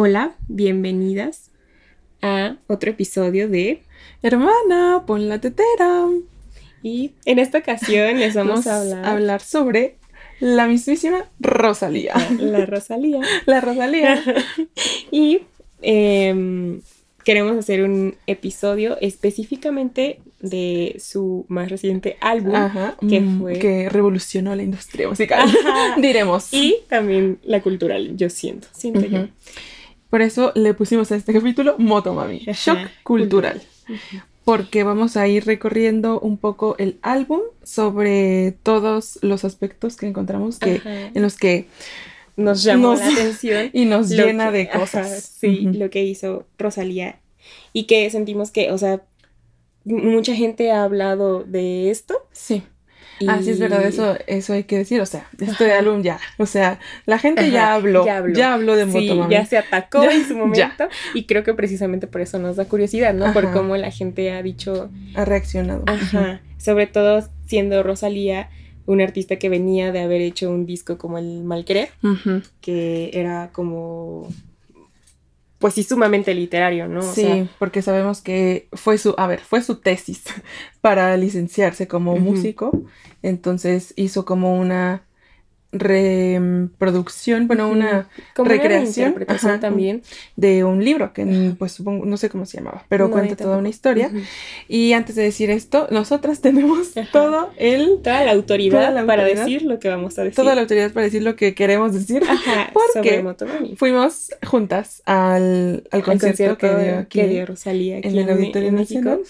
Hola, bienvenidas a otro episodio de Hermana, pon la tetera. Y en esta ocasión les vamos a hablar, hablar sobre la mismísima Rosalía. La Rosalía. La Rosalía. y em, queremos hacer un episodio específicamente de su más reciente álbum, que mm, fue... Que revolucionó la industria musical, diremos. Y también la cultural, yo siento, siento yo. Por eso le pusimos a este capítulo Motomami, Shock Cultural. Porque vamos a ir recorriendo un poco el álbum sobre todos los aspectos que encontramos que, en los que nos llamó la atención. Y nos llena de cosas. sí, lo que hizo Rosalía. Y que sentimos que, o sea, mucha gente ha hablado de esto. Sí. Ah, sí, es verdad, eso, eso hay que decir, o sea, este álbum ya, o sea, la gente ya, habló, ya habló, de Motomami. ya se atacó en su momento y creo que precisamente por eso nos da curiosidad, ¿no? Por cómo la gente ha dicho... Ha reaccionado. Ajá, sobre todo siendo Rosalía un artista que venía de haber hecho un disco como El Malquerer, que era como pues sí, sumamente literario, ¿no? sí, porque sabemos que fue su, a ver, fue su tesis para licenciarse como músico, entonces hizo como una reproducción, bueno, una recreación también de un libro que pues supongo, no sé cómo se llamaba, pero cuenta toda una historia. Y antes de decir esto, nosotras tenemos todo el toda la autoridad para decir lo que vamos a decir. Toda la autoridad para decir lo que queremos decir. porque fuimos juntas al, al, concierto, que dio aquí Rosalía en el Auditorio Nacional.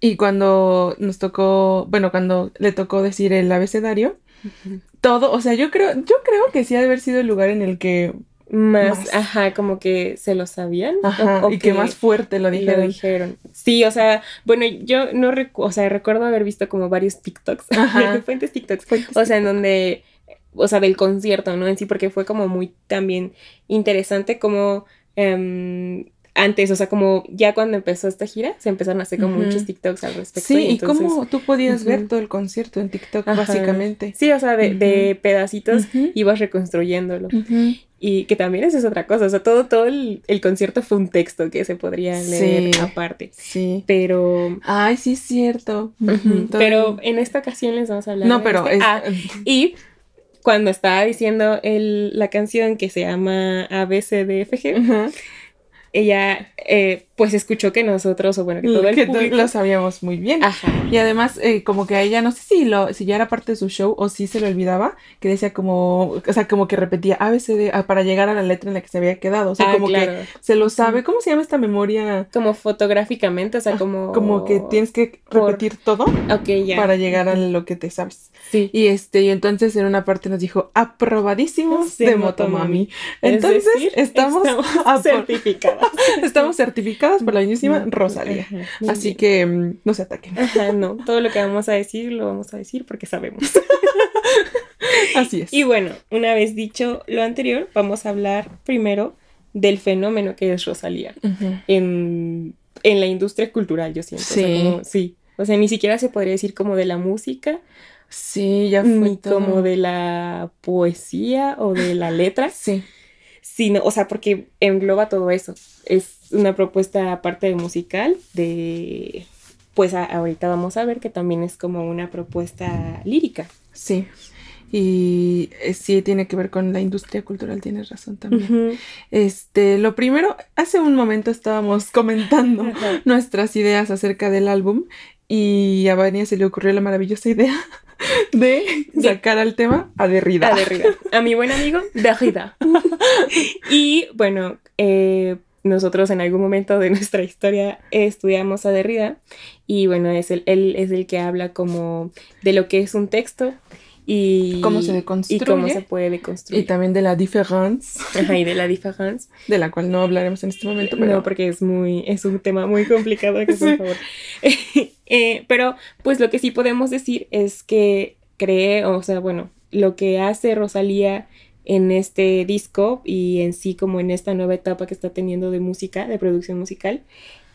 Y cuando nos tocó, bueno, cuando le tocó decir el abecedario, todo, o sea, yo creo, yo creo que sí ha de haber sido el lugar en el que más, ajá, como que se lo sabían. Ajá, y que, más fuerte lo dijeron. dijeron. Sí, o sea, bueno, yo no recuerdo, o sea, recuerdo haber visto como varios TikToks, ajá. fuentes TikToks, o sea, en donde, o sea, del concierto, ¿no? En sí, porque fue como muy también interesante como... Um, antes, o sea, como ya cuando empezó esta gira, se empezaron a hacer como muchos TikToks al respecto. Sí, y, cómo tú podías ver todo el concierto en TikTok, básicamente. Sí, o sea, de, pedacitos ibas reconstruyéndolo. Y que también eso es otra cosa, o sea, todo, todo el, concierto fue un texto que se podría leer aparte. Sí. Pero... Ay, sí es cierto. Pero en esta ocasión les vamos a hablar. No, pero... Este. Ah, y cuando estaba diciendo el, la canción que se llama ABCDFG, ella eh, pues escuchó que nosotros, o bueno, que todo el público... lo sabíamos muy bien. Ajá. Y además, eh, como que a ella, no sé si lo, si ya era parte de su show o si se le olvidaba, que decía como, o sea, como que repetía ABCD ah, para llegar a la letra en la que se había quedado. O sea, ah, como que se lo sabe. ¿Cómo se llama esta memoria? Como fotográficamente, o sea, ah, como... Como que tienes que repetir todo para llegar a lo que te sabes. Sí. Y este, y entonces en una parte nos dijo, aprobadísimos de Motomami. Entonces, estamos, estamos certificadas. estamos por la mismísima Rosalía. Así que mm, no se ataquen. Ajá, no. Todo lo que vamos a decir lo vamos a decir porque sabemos. Así es. Y bueno, una vez dicho lo anterior, vamos a hablar primero del fenómeno que es Rosalía en, la industria cultural, yo siento. Sí. O sea, como, sí. O sea, ni siquiera se podría decir como de la música. Sí, ya fue ni como de la poesía o de la letra. sí sino, o sea, porque engloba todo eso. Es una propuesta aparte de musical, de, pues ahorita vamos a ver que también es como una propuesta lírica. Sí. Y eh, sí tiene que ver con la industria cultural, tienes razón también. Este, lo primero, hace un momento estábamos comentando nuestras ideas acerca del álbum y a Vania se le ocurrió la maravillosa idea de sacar al tema a Derrida. A Derrida. A mi buen amigo Derrida. y bueno, eh, nosotros en algún momento de nuestra historia estudiamos a Derrida y bueno, es el, él es el que habla como de lo que es un texto y cómo se deconstruye y cómo se puede deconstruir. Y también de la différence. Ajá, y de la différence. De la cual no hablaremos en este momento, pero... No, porque es muy, es un tema muy complicado, que por favor. Eh, pero, pues lo que sí podemos decir es que cree, o sea, bueno, lo que hace Rosalía en este disco y en sí como en esta nueva etapa que está teniendo de música, de producción musical,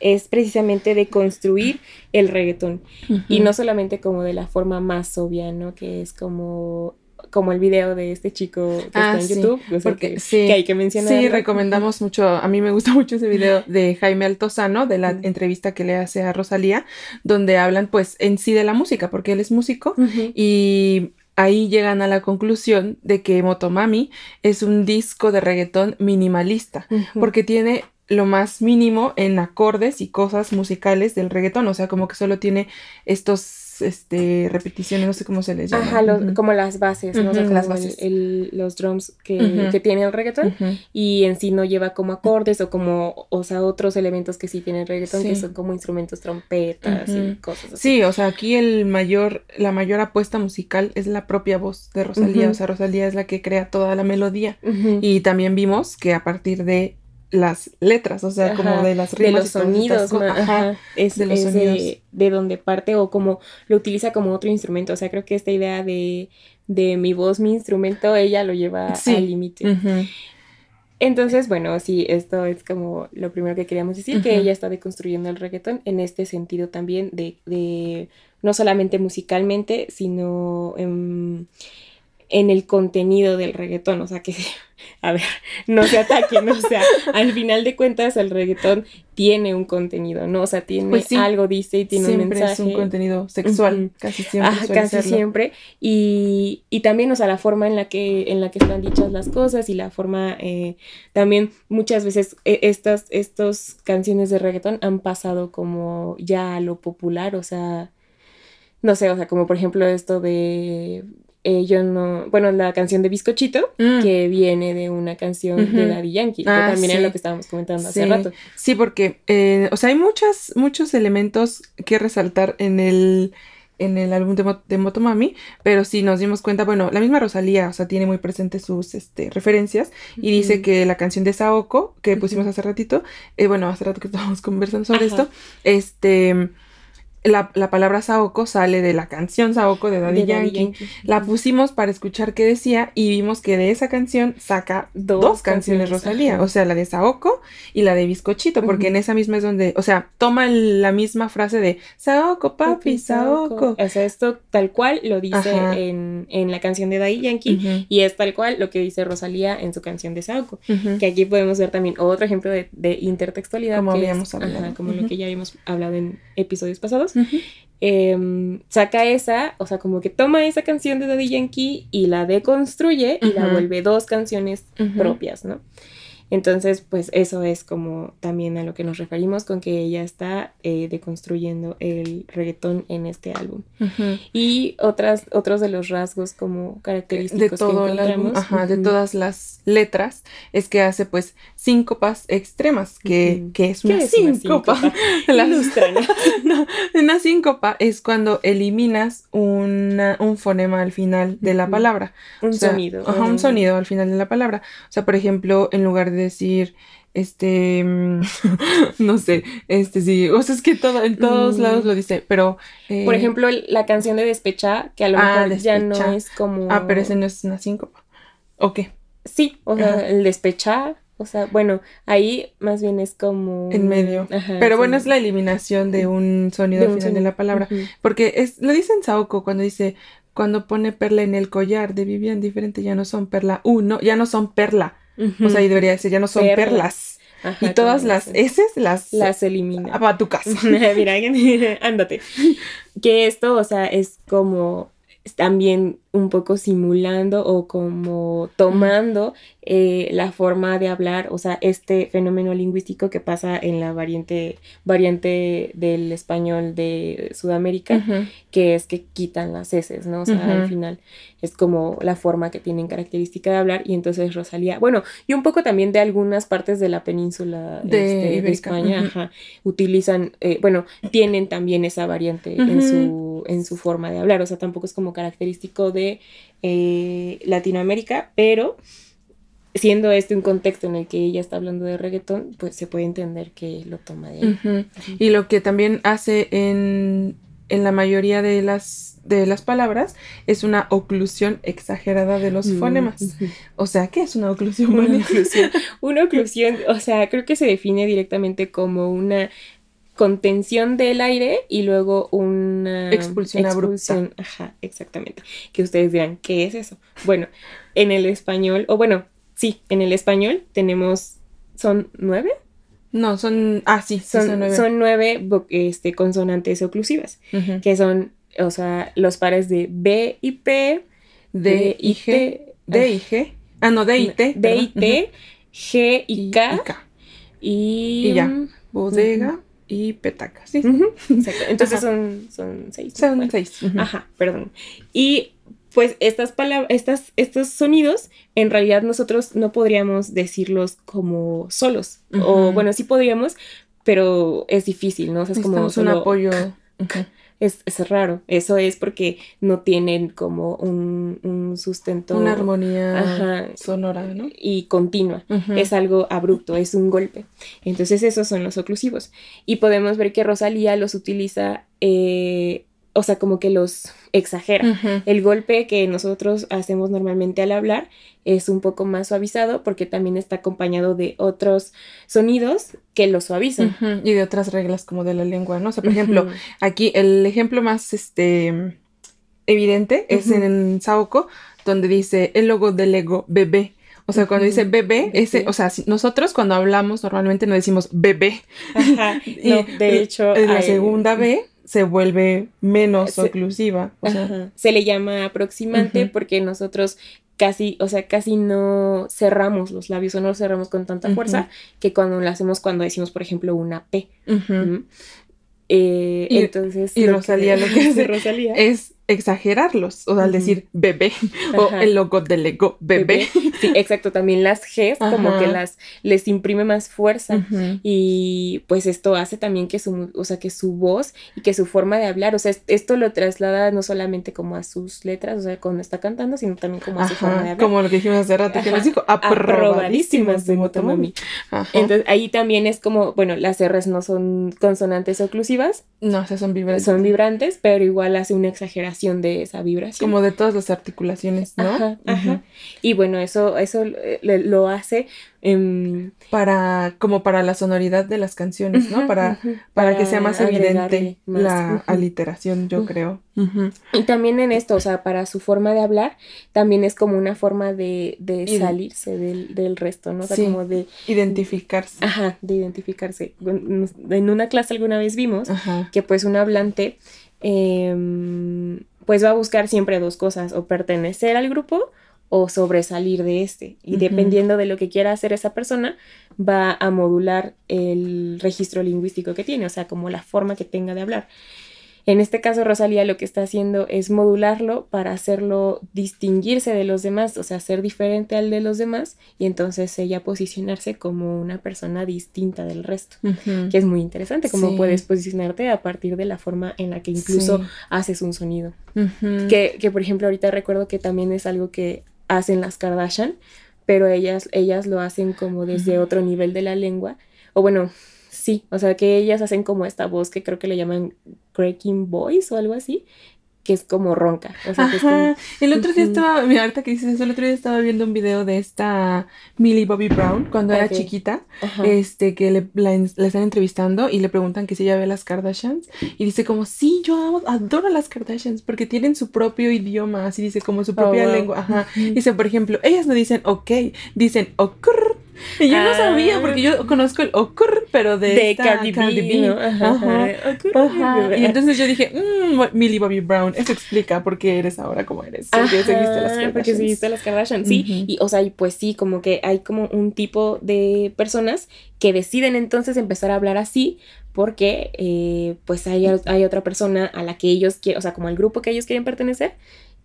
es precisamente de construir el reggaetón. Y no solamente como de la forma más obvia, ¿no? Que es como como el video de este chico que está Ah, en sí, YouTube, o sea, porque que, sí, que hay que mencionar. Sí, recomendamos mucho, a mí me gusta mucho ese video de Jaime Altozano, de la entrevista que le hace a Rosalía, donde hablan pues en sí de la música, porque él es músico y ahí llegan a la conclusión de que Motomami es un disco de reggaetón minimalista, porque tiene lo más mínimo en acordes y cosas musicales del reggaetón, o sea, como que solo tiene estos este repeticiones, no sé cómo se les llama. Ajá, los- como las bases, ¿no? O sea, Ujú, como las bases. el- los drums que, tiene el reggaetón. Y en sí no lleva como acordes o como, o sea, otros elementos que sí tiene el reggaetón, que son como instrumentos, trompetas y cosas así. Sí, o sea, aquí el mayor, la mayor apuesta musical es la propia voz de Rosalía. O sea, Rosalía es la que crea toda la melodía. Y también vimos que a partir de las letras, o sea, Ajá, como de las de rimas los y todas estas sonidos, ma- ajá. es, de los es sonidos. de, de donde parte o como lo utiliza como otro instrumento. O sea, creo que esta idea de, de mi voz, mi instrumento, ella lo lleva Sí. al límite. Entonces, bueno, sí, esto es como lo primero que queríamos decir, que ella está deconstruyendo el reggaetón en este sentido también de, de no solamente musicalmente, sino en, en el contenido del reggaetón, o sea que, a ver, no se ataquen, o sea, al final de cuentas el reggaetón tiene un contenido, ¿no? O sea, tiene Pues sí. algo, dice, y tiene un siempre mensaje. es un contenido sexual, casi siempre. Suele casi serlo. siempre. Y, y también, o sea, la forma en la que, en la que están dichas las cosas y la forma, eh, también muchas veces eh, estas, estos canciones de reggaetón han pasado como ya a lo popular, o sea, no sé, o sea, como por ejemplo esto de, eh, yo no, bueno, la canción de Bizcochito, Mm. que viene de una canción de. Daddy Yankee, Ah, que también sí. es lo que estábamos comentando hace rato. Sí, porque, eh, o sea, hay muchas, muchos elementos que resaltar en el, en el álbum de, Mo- de Motomami, pero sí nos dimos cuenta, bueno, la misma Rosalía, o sea, tiene muy presentes sus este, referencias y dice que la canción de Saoko, que pusimos hace ratito, eh, bueno, hace rato que estábamos conversando sobre Ajá. esto, este, la, la palabra Saoko sale de la canción Saoko de Daddy, De Daddy Yankee. Yankee. La pusimos para escuchar qué decía y vimos que de esa canción saca Dos dos, canciones, canciones, Rosalía, o sea, la de Saoko y la de Bizcochito, porque en esa misma es donde, o sea, toma la misma frase de Saoko, papi, Saoko. O sea, esto tal cual lo dice en, en la canción de Daddy Yankee y es tal cual lo que dice Rosalía en su canción de Saoko. Que aquí podemos ver también otro ejemplo de, de intertextualidad. Como que es- habíamos hablado. ajá, como lo que ya habíamos hablado en episodios pasados. Em, saca esa, o sea, como que toma esa canción de Daddy Yankee y la deconstruye y la vuelve dos canciones propias, ¿no? Entonces, pues eso es como también a lo que nos referimos con que ella está eh, deconstruyendo el reggaetón en este álbum. Y otras, otros de los rasgos como característicos de que todo álbum, encontramos. de todas las letras, es que hace pues síncopas extremas, que, que es ¿Qué una es una síncopa. No, una síncopa es cuando eliminas una- un fonema al final de la palabra. Un O sea, sonido. Ajá, un sonido al final de la palabra. O sea, por ejemplo, en lugar de decir, este, mm, no sé, este sí, o sea, es que todo, en todos Mm. lados lo dice, pero... eh, Por ejemplo, el- la canción de Despecha, que a lo Ah, mejor ya no Despecha. es como. Ah, pero ese no es una síncopa. ¿O qué? Sí, o sea, el Despechar. O sea, bueno, ahí más bien es como. En medio. Ajá, Pero sí. bueno, es la eliminación de un sonido De un final de la palabra. Porque es, lo dice en Saoko cuando dice, cuando pone perla en el collar de Vivian diferente, ya no son perla uno, ya no son perla. O sea, ahí debería decir, ya no son Perlas. perlas. Ajá, y todas las. S las... las elimina. Ah, a tu casa. Mira, ándate. Que esto, o sea, es como también un poco simulando o como tomando eh, la forma de hablar, o sea, este fenómeno lingüístico que pasa en la variante, variante del español de Sudamérica, que es que quitan las S, ¿no? O sea, al final es como la forma que tienen característica de hablar y entonces Rosalía, bueno, y un poco también de algunas partes de la península De este, de, España, ajá, utilizan, eh, bueno, tienen también esa variante en, su, en su forma de hablar, o sea, tampoco es como característico de eh, Latinoamérica, pero siendo este un contexto en el que ella está hablando de reggaetón, pues se puede entender que lo toma de ahí. Y lo que también hace en, en la mayoría de las, de las palabras es una oclusión exagerada de los Mm, fonemas. O sea, ¿qué es una oclusión? Una oclusión. Una oclusión, o sea, creo que se define directamente como una contención del aire y luego una expulsión, expulsión Ajá, exactamente. Que ustedes dirán, ¿qué es eso? Bueno, en el español, o bueno, sí, en el español tenemos, ¿son nueve? No, son, ah, sí, son, nueve. Son nueve este, consonantes oclusivas, que son, o sea, los pares de B y P, D, y G, D y G, ah, no, D y T, D y T, G y K, y, y, ya, bodega y petaca, ¿sí? Entonces son, son seis. Son seis. Ajá, perdón. Y pues estas palabras, estas, estos sonidos, en realidad nosotros no podríamos decirlos como solos. O bueno, sí podríamos, pero es difícil, ¿no? O sea, es como un apoyo. Es, es, raro. Eso es porque no tienen como un, un sustento. Una armonía sonora, ¿no? Y continua. Es algo abrupto, es un golpe. Entonces esos son los oclusivos. Y podemos ver que Rosalía los utiliza eh, o sea, como que los exagera. El golpe que nosotros hacemos normalmente al hablar es un poco más suavizado porque también está acompañado de otros sonidos que lo suavizan. Y de otras reglas como de la lengua, ¿no? O sea, por ejemplo, aquí el ejemplo más este evidente es en Saoko, donde dice el logo del ego bebé. O sea, cuando dice bebé, ese, o sea, nosotros cuando hablamos normalmente no decimos bebé. Ajá. No, de hecho. La segunda B se vuelve menos oclusiva. Se le llama aproximante porque nosotros casi, o sea, casi no cerramos los labios o no los cerramos con tanta fuerza que cuando lo hacemos cuando decimos, por ejemplo, una P. Eh, entonces. Y Rosalía lo que hace Rosalía es exagerarlos, o sea, al decir bebé, o el logo del ego bebé. Sí, exacto, también las Gs como que las les imprime más fuerza y pues esto hace también que su, o sea, que su voz y que su forma de hablar, o sea, esto lo traslada no solamente como a sus letras, o sea, cuando está cantando, sino también como a su forma de hablar. Como lo que dijimos hace rato, que nos dijo, aprobadísimas de Motomami. Entonces, ahí también es como, bueno, las R's no son consonantes oclusivas. No, o sea, son vibrantes. Son vibrantes, pero igual hace una exageración de esa vibración. Como de todas las articulaciones, ¿no? Ajá, Y bueno, eso, eso lo hace em, para, como para la sonoridad de las canciones, ¿no? para, para, que sea más evidente la aliteración, yo creo. Y también en esto, o sea, para su forma de hablar, también es como una forma de, de salirse del, del, resto, ¿no? O sea, como de... Identificarse. Ajá, de identificarse. En una clase alguna vez vimos que pues un hablante... Eh, pues va a buscar siempre dos cosas, o pertenecer al grupo o sobresalir de este. Y dependiendo de lo que quiera hacer esa persona, va a modular el registro lingüístico que tiene, o sea, como la forma que tenga de hablar. En este caso, Rosalía lo que está haciendo es modularlo para hacerlo distinguirse de los demás, o sea, ser diferente al de los demás y entonces ella posicionarse como una persona distinta del resto, que es muy interesante, cómo puedes posicionarte a partir de la forma en la que incluso haces un sonido. que, que, por ejemplo, ahorita recuerdo que también es algo que hacen las Kardashian, pero ellas, ellas lo hacen como desde otro nivel de la lengua, o bueno, Sí, o sea que ellas hacen como esta voz que creo que le llaman cracking voice o algo así, que es como ronca. O sea, Ajá. El otro día estaba, mira, ahorita que dices eso, el otro día estaba viendo un video de esta Millie Bobby Brown cuando era chiquita, este, que le, la, están entrevistando y le preguntan que si ella ve las Kardashians y dice como, sí, yo adoro las Kardashians porque tienen su propio idioma, así dice, como su propia oh, lengua. Ajá. Dice, por ejemplo, ellas no dicen ok, dicen okur y yo no sabía, porque yo conozco el ocurr, pero de, de Cardi, B. Ajá. Y entonces yo dije, mmm, Millie Bobby Brown, eso explica por qué eres ahora como eres. Porque seguiste las Kardashians. Porque seguiste las Kardashian, sí. Y, o sea, y pues sí, como que hay como un tipo de personas que deciden entonces empezar a hablar así porque eh, pues hay, hay otra persona a la que ellos quieren, o sea, como el grupo que ellos quieren pertenecer,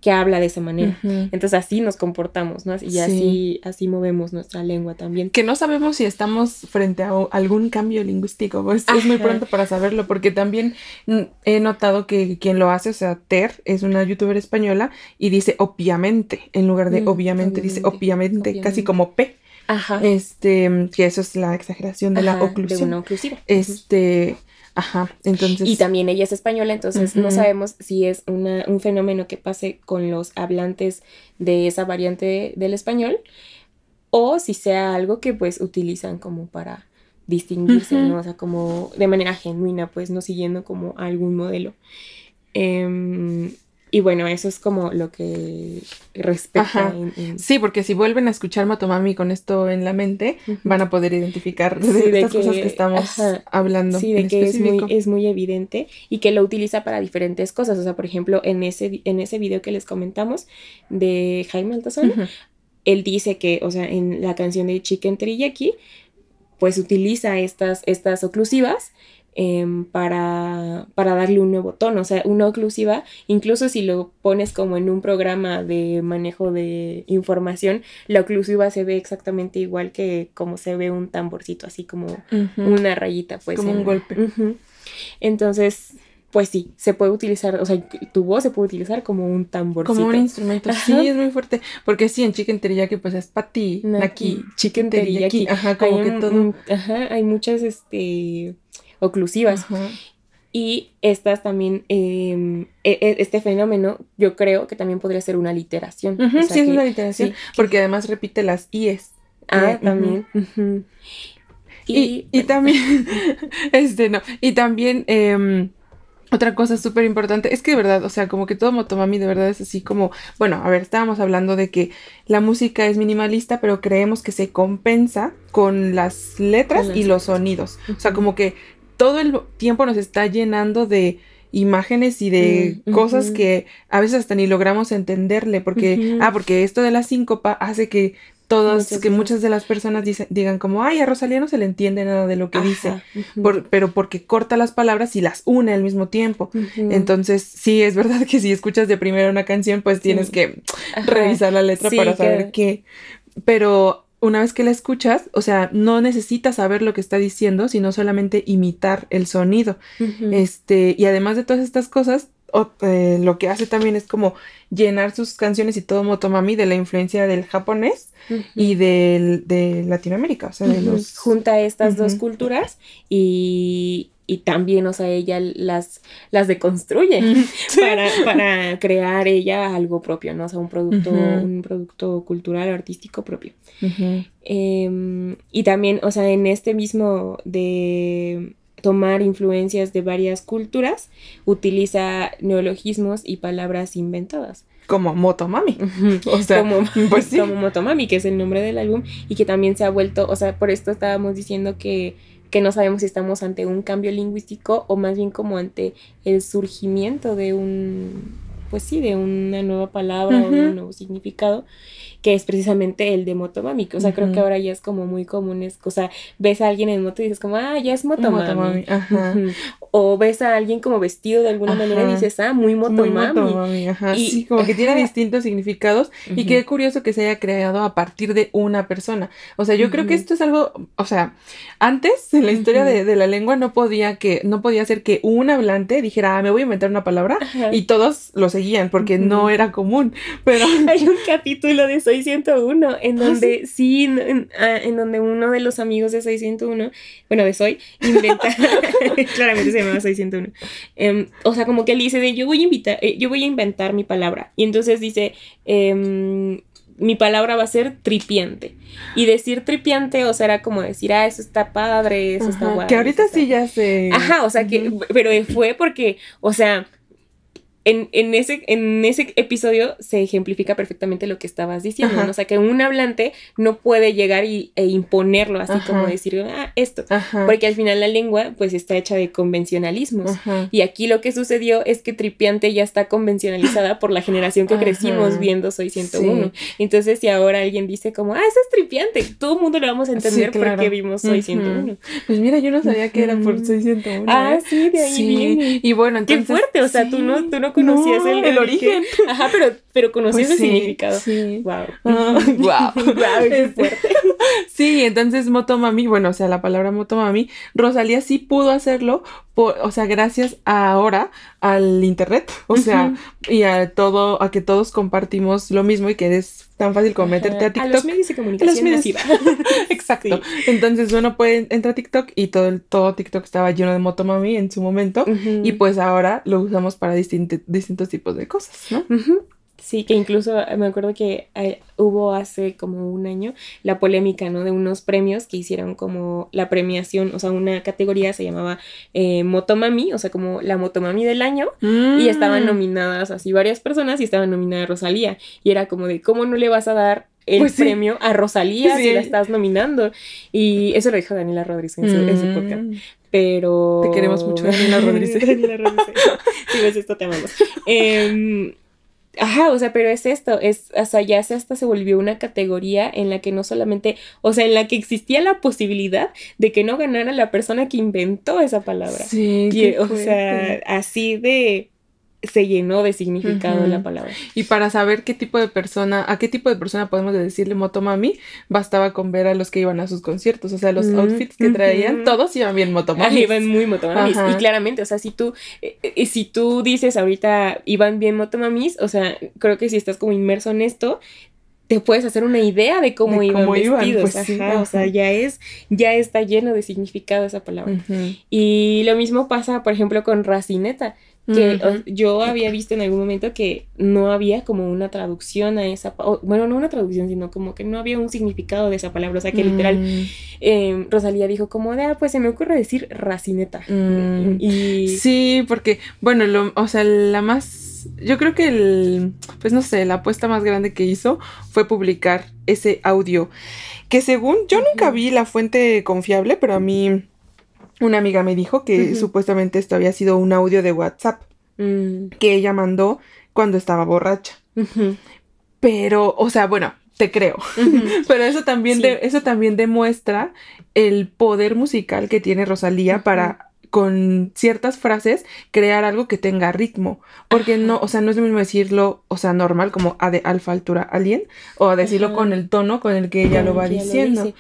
que habla de esa manera. Entonces así nos comportamos, ¿no? Y así, así movemos nuestra lengua también. Que no sabemos si estamos frente a algún cambio lingüístico, pues es muy pronto para saberlo, porque también he notado que quien lo hace, o sea, Ter, es una youtuber española y dice obviamente, en lugar de mm, obviamente, dice obviamente, casi como P. Ajá. Este, que eso es la exageración de la oclusión. De una oclusiva. Este, Ajá, entonces. Y también ella es española, entonces no sabemos si es una, un fenómeno que pase con los hablantes de esa variante del español o si sea algo que pues utilizan como para distinguirse, ¿no? O sea, como de manera genuina, pues no siguiendo como algún modelo. Em, y bueno, eso es como lo que respecta. Sí, porque si vuelven a escuchar Motomami con esto en la mente, van a poder identificar de, estas cosas que estamos hablando. Sí, de que es muy, es muy evidente y que lo utiliza para diferentes cosas. O sea, por ejemplo, en ese, en ese video que les comentamos de Jaime Altazón, él dice que, o sea, en la canción de Chicken Teriyaki, pues utiliza estas, estas oclusivas Em, para, para, darle un nuevo tono. O sea, una oclusiva, incluso si lo pones como en un programa de manejo de información, la oclusiva se ve exactamente igual que como se ve un tamborcito, así como una rayita, pues. Como un golpe. Entonces, pues sí, se puede utilizar, o sea, tu voz se puede utilizar como un tamborcito. Como un instrumento, sí, es muy fuerte, porque sí, en chicken teriyaki pues es pati, aquí, chicken teriyaki, ajá, como que todo. Ajá, hay muchas, este, oclusivas. Y estas también, em, e, e, este fenómeno, yo creo que también podría ser una literación. sí, es una literación, porque además repite las IES. Ah, eh, también. y, y, también, este, no, y también, em, otra cosa súper importante es que de verdad, o sea, como que todo Motomami de verdad es así como, bueno, a ver, estábamos hablando de que la música es minimalista, pero creemos que se compensa con las letras y los sonidos. O sea, como que todo el tiempo nos está llenando de imágenes y de mm, cosas que a veces hasta ni logramos entenderle, porque, ah, porque esto de la síncopa hace que todas, que muchas de las personas digan como, ay, a Rosalía no se le entiende nada de lo que dice, pero porque corta las palabras y las une al mismo tiempo. Entonces, sí, es verdad que si escuchas de primero una canción, pues tienes que revisar la letra para saber qué. Pero una vez que la escuchas, o sea, no necesitas saber lo que está diciendo, sino solamente imitar el sonido. Este, y además de todas estas cosas, eh, lo que hace también es como llenar sus canciones y todo Motomami de la influencia del japonés y del, de Latinoamérica. O sea, de los... Junta estas dos culturas y, y también, o sea, ella las, las deconstruye para, para, crear ella algo propio, ¿no? O sea, un producto, un producto cultural artístico propio. Em, y también, o sea, en este mismo de tomar influencias de varias culturas, utiliza neologismos y palabras inventadas. Como Motomami. O sea, como, pues sí. como Motomami, que es el nombre del álbum, y que también se ha vuelto, o sea, por esto estábamos diciendo que que no sabemos si estamos ante un cambio lingüístico o más bien como ante el surgimiento de un, pues sí, de una nueva palabra o un nuevo significado que es precisamente el de motomami. O sea, creo que ahora ya es como muy común. Es, o sea, ves a alguien en moto y dices como, ah, ya es motomami. O ves a alguien como vestido de alguna manera y dices, ah, muy motomami. Y, sí, como que tiene distintos significados. Y qué curioso que se haya creado a partir de una persona. O sea, yo creo que esto es algo, o sea, antes en la historia de, la lengua no podía que, no podía ser que un hablante dijera, ah, me voy a inventar una palabra y todos lo seguían porque no era común. Pero hay un capítulo de Soy 101, en ah, donde sí, ah, en, donde uno de los amigos de Soy 101, bueno, de Soy, inventa, claramente se llama Soy 101, em, o sea, como que él dice de yo voy a invitar, eh, yo voy a inventar mi palabra, y entonces dice, em, mi palabra va a ser tripiante. Y decir tripiante, o sea, era como decir, ah, eso está padre, eso está guay. Que ahorita sí ya sé. Ajá, o sea, que, pero fue porque, o sea, en, ese, en ese episodio se ejemplifica perfectamente lo que estabas diciendo, ¿no? O sea, que un hablante no puede llegar y, e imponerlo, así como decir, ah, esto, porque al final la lengua pues está hecha de convencionalismos. Y aquí lo que sucedió es que Tripiante ya está convencionalizada por la generación que crecimos viendo Soy 101. Entonces, si ahora alguien dice como, ah, eso es Tripiante, todo el mundo lo vamos a entender porque vimos Soy 101. Pues mira, yo no sabía que era por Soy 101. Ah, ¿eh? sí, de ahí viene. Y bueno, entonces... Qué fuerte, o sea, tú no, tú no conocías el, origen. Ajá, pero, pero conocías pues el significado. Sí. Wow. wow. wow, fuerte. Sí, entonces Motomami, bueno, o sea, la palabra Motomami, Rosalía sí pudo hacerlo, por, o sea, gracias ahora al internet, o sea, y a todo, a que todos compartimos lo mismo y que es tan fácil como meterte a TikTok. A los medios de comunicación masiva. Exacto. Entonces uno puede entrar a TikTok y todo, todo TikTok estaba lleno de Motomami en su momento y pues ahora lo usamos para distintos tipos de cosas, ¿no? Sí, que incluso eh, me acuerdo que eh, hubo hace como un año la polémica, ¿no? De unos premios que hicieron como la premiación, o sea, una categoría se llamaba eh, Motomami, o sea, como la Motomami del año, y estaban mm. nominadas así varias personas y estaban nominada Rosalía, y era como de, ¿cómo no le vas a dar el pues premio a Rosalía si la estás nominando? Y eso lo dijo Daniela Rodríguez en su, podcast. Mm. Pero. Te queremos mucho, Daniela Rodríguez. Daniela Rodríguez. si ves esto, te amamos. Eh, Ajá, o sea, pero es esto, es, o sea, ya se hasta se volvió una categoría en la que no solamente, o sea, en la que existía la posibilidad de que no ganara la persona que inventó esa palabra. Sí. o sea, así de se llenó de significado la palabra. Y para saber qué tipo de persona, a qué tipo de persona podemos decirle motomami, bastaba con ver a los que iban a sus conciertos, o sea, los outfits que traían, todos iban bien motomamis. iban muy motomamis. Y claramente, o sea, si tú, eh, eh, si tú dices ahorita iban bien motomamis, o sea, creo que si estás como inmerso en esto, te puedes hacer una idea de cómo, iban vestidos. Pues o sea, ya es, ya está lleno de significado esa palabra. Y lo mismo pasa, por ejemplo, con racineta que yo había visto en algún momento que no había como una traducción a esa, bueno, no una traducción, sino como que no había un significado de esa palabra, o sea que literal mm. em, Rosalía dijo como de, ah, pues se me ocurre decir racineta. Mm. Y... Sí, porque, bueno, lo, o sea, la más, yo creo que el, pues no sé, la apuesta más grande que hizo fue publicar ese audio, que según, yo nunca vi la fuente confiable, pero a mí una amiga me dijo que supuestamente esto había sido un audio de WhatsApp mm. que ella mandó cuando estaba borracha. Pero, o sea, bueno, te creo. Pero eso también, eso también demuestra el poder musical que tiene Rosalía para con ciertas frases crear algo que tenga ritmo. Porque no, o sea, no es lo mismo decirlo, o sea, normal, como a de alfa altura alien, o decirlo con el tono con el que ella lo va diciendo.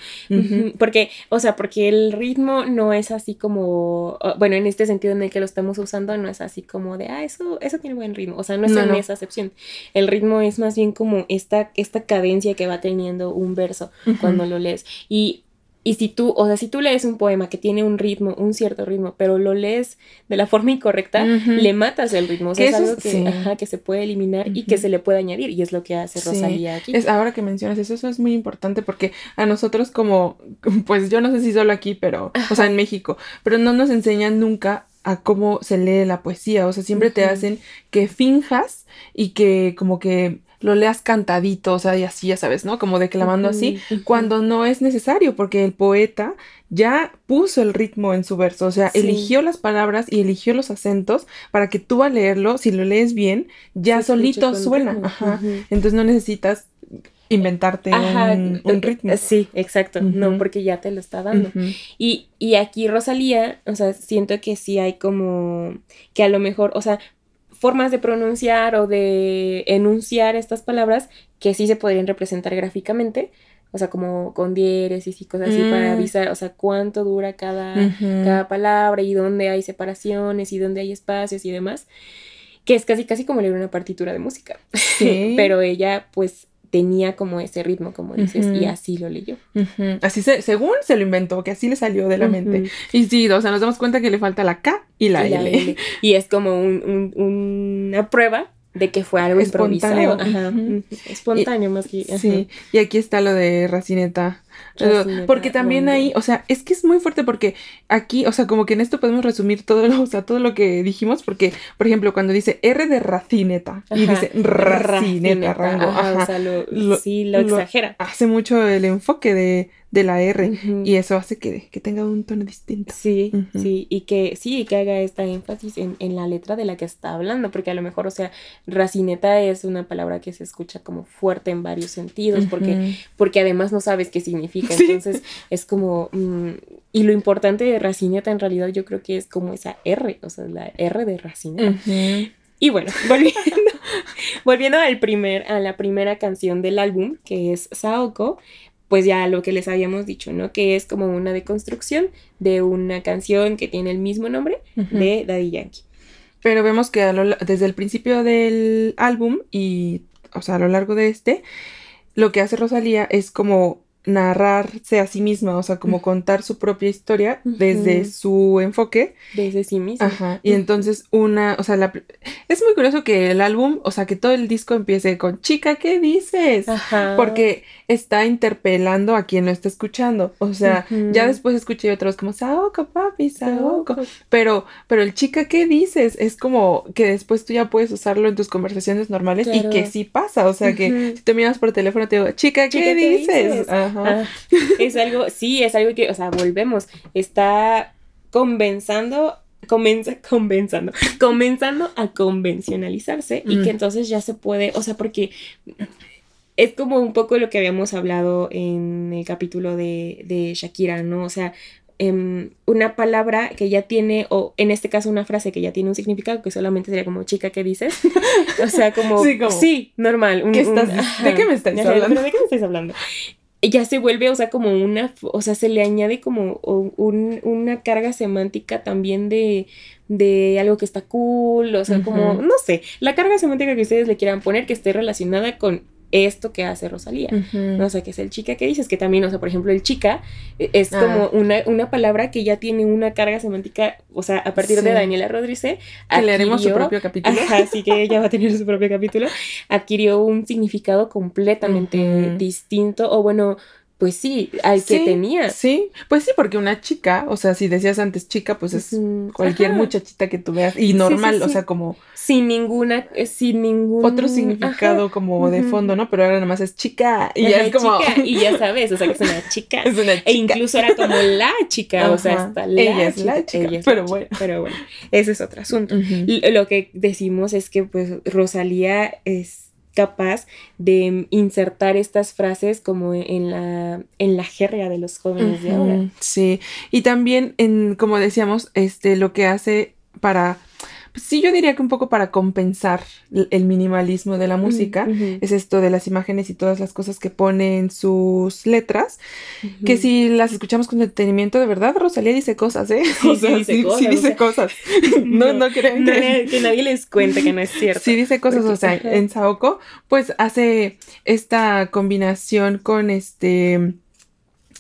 Porque, o sea, porque el ritmo no es así como, bueno, en este sentido en el que lo estamos usando, no es así como de, ah, eso, eso tiene buen ritmo. O sea, no es en esa acepción. El ritmo es más bien como esta, esta cadencia que va teniendo un verso cuando lo lees. Y y si tú, o sea, si tú lees un poema que tiene un ritmo, un cierto ritmo, pero lo lees de la forma incorrecta, le matas el ritmo. O sea, es algo que, que se puede eliminar y que se le puede añadir. Y es lo que hace Rosalía aquí. Es, ahora que mencionas eso, eso es muy importante porque a nosotros como, pues yo no sé si solo aquí, pero, o sea, en México, pero no nos enseñan nunca a cómo se lee la poesía. O sea, siempre te hacen que finjas y que como que lo leas cantadito, o sea, y así, ya sabes, ¿no? Como declamando así, cuando no es necesario, porque el poeta ya puso el ritmo en su verso, o sea, eligió las palabras y eligió los acentos para que tú al leerlo, si lo lees bien, ya solito suena. Ajá. Entonces no necesitas inventarte un, eh, ritmo. Sí, exacto. No, porque ya te lo está dando. y, y aquí Rosalía, o sea, siento que sí hay como que a lo mejor, o sea, formas de pronunciar o de enunciar estas palabras que sí se podrían representar gráficamente, o sea, como con diéresis y cosas así para mm. avisar, o sea, cuánto dura cada, cada palabra y dónde hay separaciones y dónde hay espacios y demás, que es casi casi como leer una partitura de música. Sí. Pero ella pues tenía como ese ritmo, como dices, y así lo leyó. Así se, según se lo inventó, que así le salió de la mente. Y sí, o sea, nos damos cuenta que le falta la K y la, L. Y es como un, una prueba de que fue algo espontáneo. Ajá. Espontáneo más que. Sí, y aquí está lo de Racineta porque también ahí, o sea, es que es muy fuerte porque aquí, o sea, como que en esto podemos resumir todo lo, o sea, todo lo que dijimos, porque, por ejemplo, cuando dice R de racineta y dice racineta, rango, o sea, lo, sí, lo, exagera. Hace mucho el enfoque de, de la R y eso hace que, que, tenga un tono distinto. Sí, sí, y que sí, que haga esta énfasis en, en, la letra de la que está hablando, porque a lo mejor, o sea, racineta es una palabra que se escucha como fuerte en varios sentidos, porque, porque además no sabes qué significa. Entonces es como... Mm, y lo importante de Racineta en realidad yo creo que es como esa R, o sea, la R de Racineta. Y bueno, volviendo, volviendo al primer, a la primera canción del álbum, que es Saoko, pues ya lo que les habíamos dicho, ¿no? Que es como una deconstrucción de una canción que tiene el mismo nombre de Daddy Yankee. Pero vemos que desde el principio del álbum y, o sea, a lo largo de este, lo que hace Rosalía es como narrarse a sí misma, o sea, como contar su propia historia desde su enfoque. Desde sí misma. Ajá. Y entonces una, o sea, la, es muy curioso que el álbum, o sea, que todo el disco empiece con chica, ¿qué dices? Ajá. Porque está interpelando a quien lo está escuchando. O sea, ya después escuché otros como Saoko, papi, Saoko. Pero, pero el chica, ¿qué dices? Es como que después tú ya puedes usarlo en tus conversaciones normales y que sí pasa. O sea, que si te miras por teléfono te digo, chica, ¿qué, dices? Ajá. Ah, es algo, sí, es algo que, o sea, volvemos, está convenzando comenzando, comenzando a convencionalizarse y que entonces ya se puede, o sea, porque es como un poco lo que habíamos hablado en el capítulo de, de Shakira, ¿no? O sea, em, una palabra que ya tiene, o en este caso una frase que ya tiene un significado, que solamente sería como chica, ¿qué dices? o sea, como, sí, normal. ¿De qué me estás hablando? ¿De qué me estás hablando? Ya se vuelve, o sea, como una, o sea, se le añade como un, una carga semántica también de, de algo que está cool, o sea, como, no sé, la carga semántica que ustedes le quieran poner que esté relacionada con esto que hace Rosalía. No sé, qué es el chica que dices, que también, o sea, por ejemplo, el chica e, es ah. como una, una, palabra que ya tiene una carga semántica, o sea, a partir de Daniela Rodríguez. Que le haremos su propio capítulo. así que ella va a tener su propio capítulo. Adquirió un significado completamente distinto, o bueno, pues sí, al que tenía. Sí, pues sí, porque una chica, o sea, si decías antes chica, pues es cualquier muchachita que tú veas y normal, o sea, como sin ninguna eh, sin ningún otro significado como de fondo, ¿no? Pero ahora nada más es chica y ya es como y ya sabes, o sea, que es una chica. es una e chica. E incluso era como la chica, o sea, hasta la Ella es la chica, pero bueno, pero bueno, ese es otro asunto. Lo que decimos es que pues Rosalía es capaz de insertar estas frases como en la, en la jerga de los jóvenes de ahora. Sí, y también, en, como decíamos, este, lo que hace para sí, yo diría que un poco para compensar el minimalismo de la música, es esto de las imágenes y todas las cosas que pone en sus letras, que si las escuchamos con detenimiento, de verdad, Rosalía dice cosas, ¿eh? Sí, sí dice cosas. Sí dice cosas. no, no, creen que... nadie les cuente que no es cierto. Sí dice cosas, o sea, en Saoko, pues hace esta combinación con este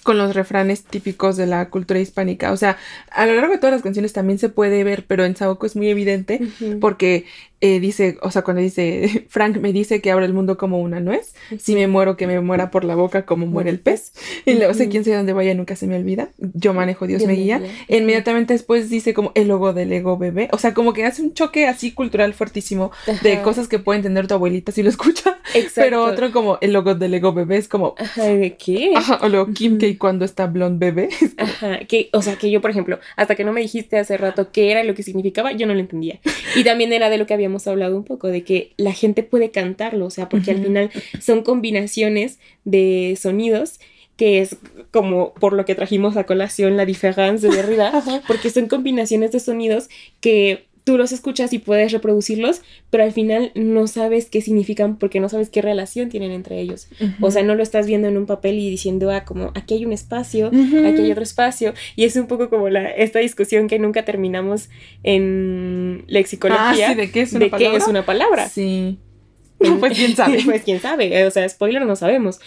con los refranes típicos de la cultura hispánica. O sea, a lo largo de todas las canciones también se puede ver, pero en Saoko es muy evidente porque eh, dice, o sea, cuando dice, Frank me dice que abra el mundo como una nuez, si me muero que me muera por la boca como muere el pez, y luego sé quién sé dónde vaya, nunca se me olvida, yo manejo, Dios, me guía, inmediatamente después dice como el logo del ego bebé, o sea, como que hace un choque así cultural fuertísimo de cosas que puede entender tu abuelita si lo escucha, pero otro como el logo del ego bebé es como... Ajá, ¿de qué? Ajá, o luego Kim K cuando está blond bebé. Ajá, que, o sea, que yo, por ejemplo, hasta que no me dijiste hace rato qué era lo que significaba, yo no lo entendía, y también era de lo que había hemos hablado un poco, de que la gente puede cantarlo, o sea, porque al final son combinaciones de sonidos que es como por lo que trajimos a colación la diferencia de Derrida, porque son combinaciones de sonidos que tú los escuchas y puedes reproducirlos, pero al final no sabes qué significan porque no sabes qué relación tienen entre ellos. O sea, no lo estás viendo en un papel y diciendo, ah, como aquí hay un espacio, aquí hay otro espacio. Y es un poco como la, esta discusión que nunca terminamos en lexicología. Ah, ¿de qué es una palabra? Qué es una palabra. Sí. pues quién sabe. pues quién sabe. O sea, spoiler, no sabemos.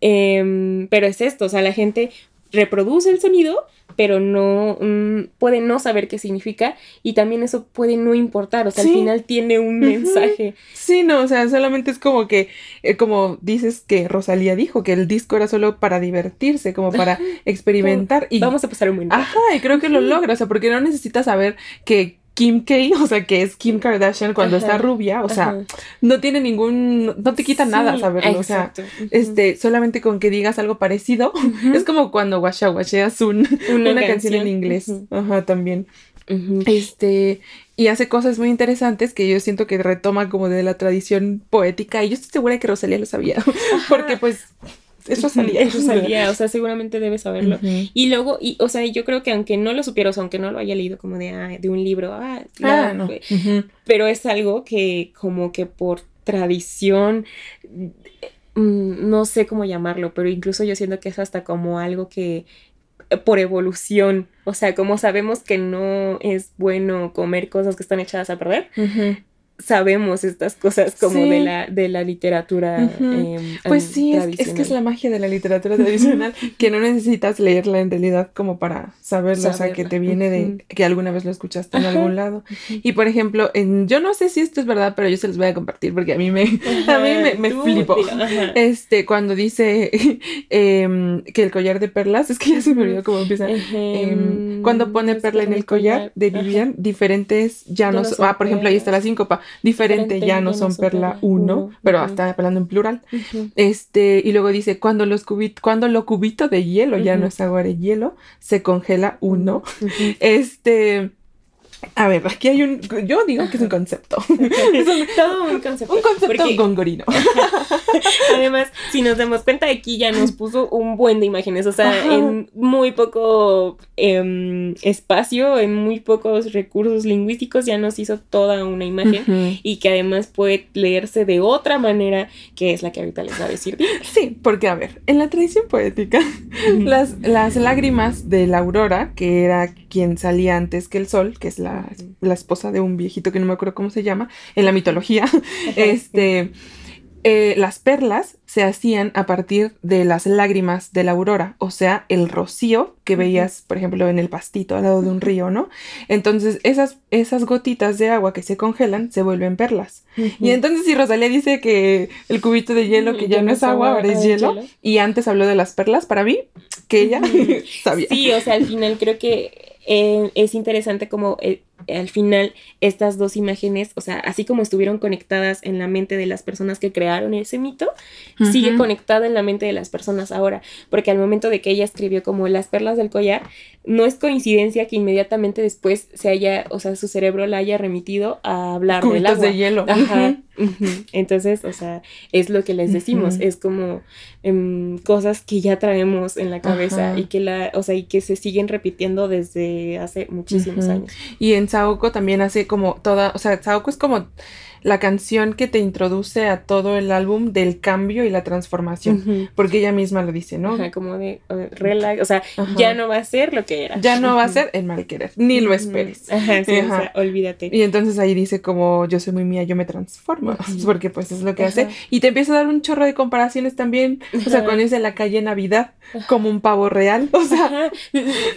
Em, pero es esto, o sea, la gente reproduce el sonido, pero no mm, puede no saber qué significa y también eso puede no importar, o sea, al final tiene un mensaje. Sí, no, o sea, solamente es como que, eh, como dices que Rosalía dijo, que el disco era solo para divertirse, como para experimentar. y Vamos a pasar un buen Ajá, y creo que lo logra, o sea, porque no necesitas saber que Kim K, o sea, que es Kim Kardashian cuando está rubia, o sea, no tiene ningún, no te quita nada saberlo, o sea, este, solamente con que digas algo parecido, es como cuando washa washeas un, una, canción. en inglés, ajá, también. Este, y hace cosas muy interesantes que yo siento que retoma como de la tradición poética y yo estoy segura que Rosalía lo sabía, porque pues eso salía. Eso salía, o sea, seguramente debe saberlo. Y luego, y, o sea, yo creo que aunque no lo supiera, o sea, aunque no lo haya leído como de, ah, de un libro, ah, ah no. pero es algo que como que por tradición, mm, no sé cómo llamarlo, pero incluso yo siento que es hasta como algo que eh, por evolución, o sea, como sabemos que no es bueno comer cosas que están echadas a perder, sabemos estas cosas como de, la, de la literatura. Em, pues sí, es, que es la magia de la literatura tradicional, que no necesitas leerla en realidad como para saberlo, o sea, que te viene de que alguna vez lo escuchaste en algún lado. Y por ejemplo, en, yo no sé si esto es verdad, pero yo se los voy a compartir porque a mí me, a mí me, me flipó. Este, cuando dice em, que el collar de perlas, es que ya se me olvidó cómo empieza. Em, cuando pone perla en el collar de Vivian, diferentes ya no, ah, por ejemplo, ahí está la síncopa, diferente ya no son perla uno, pero está hablando en plural. Este, y luego dice, cuando los cubit, cuando lo cubito de hielo ya no es agua de hielo, se congela uno. Este, a ver, aquí hay un. Yo digo que es un concepto. es un, todo un concepto. Un concepto gongorino. Además, si nos damos cuenta, aquí ya nos puso un buen de imágenes. O sea, en muy poco em, espacio, en muy pocos recursos lingüísticos, ya nos hizo toda una imagen y que además puede leerse de otra manera, que es la que ahorita les va a decir. Sí, porque a ver, en la tradición poética, las, las lágrimas de la aurora, que era quien salía antes que el sol, que es la la, esposa de un viejito que no me acuerdo cómo se llama, en la mitología, este, eh, las perlas se hacían a partir de las lágrimas de la aurora, o sea, el rocío que veías, por ejemplo, en el pastito al lado de un río, ¿no? Entonces, esas, esas gotitas de agua que se congelan se vuelven perlas. Y entonces, si Rosalía dice que el cubito de hielo, que ya, no es agua, ahora es hielo, y antes habló de las perlas, para mí, que ella sabía. Sí, o sea, al final creo que eh, es interesante como eh, al final estas dos imágenes, o sea, así como estuvieron conectadas en la mente de las personas que crearon ese mito, sigue conectada en la mente de las personas ahora, porque al momento de que ella escribió como las perlas del collar, no es coincidencia que inmediatamente después se haya, o sea, su cerebro la haya remitido a hablar del agua. de hielo. Ajá. Entonces, o sea, es lo que les decimos, es como em, cosas que ya traemos en la cabeza y que la, o sea, y que se siguen repitiendo desde hace muchísimos años. Y en Saoko también hace como toda, o sea, Saoko es como la canción que te introduce a todo el álbum del cambio y la transformación, porque ella misma lo dice, ¿no? como de relax, o sea, ya no va a ser lo que era. Ya no va a ser el mal querer, ni lo esperes. Ajá, sí, O sea, olvídate. Y entonces ahí dice como yo soy muy mía, yo me transformo, porque pues es lo que hace. Y te empieza a dar un chorro de comparaciones también, o sea, cuando dice la calle Navidad como un pavo real, o sea,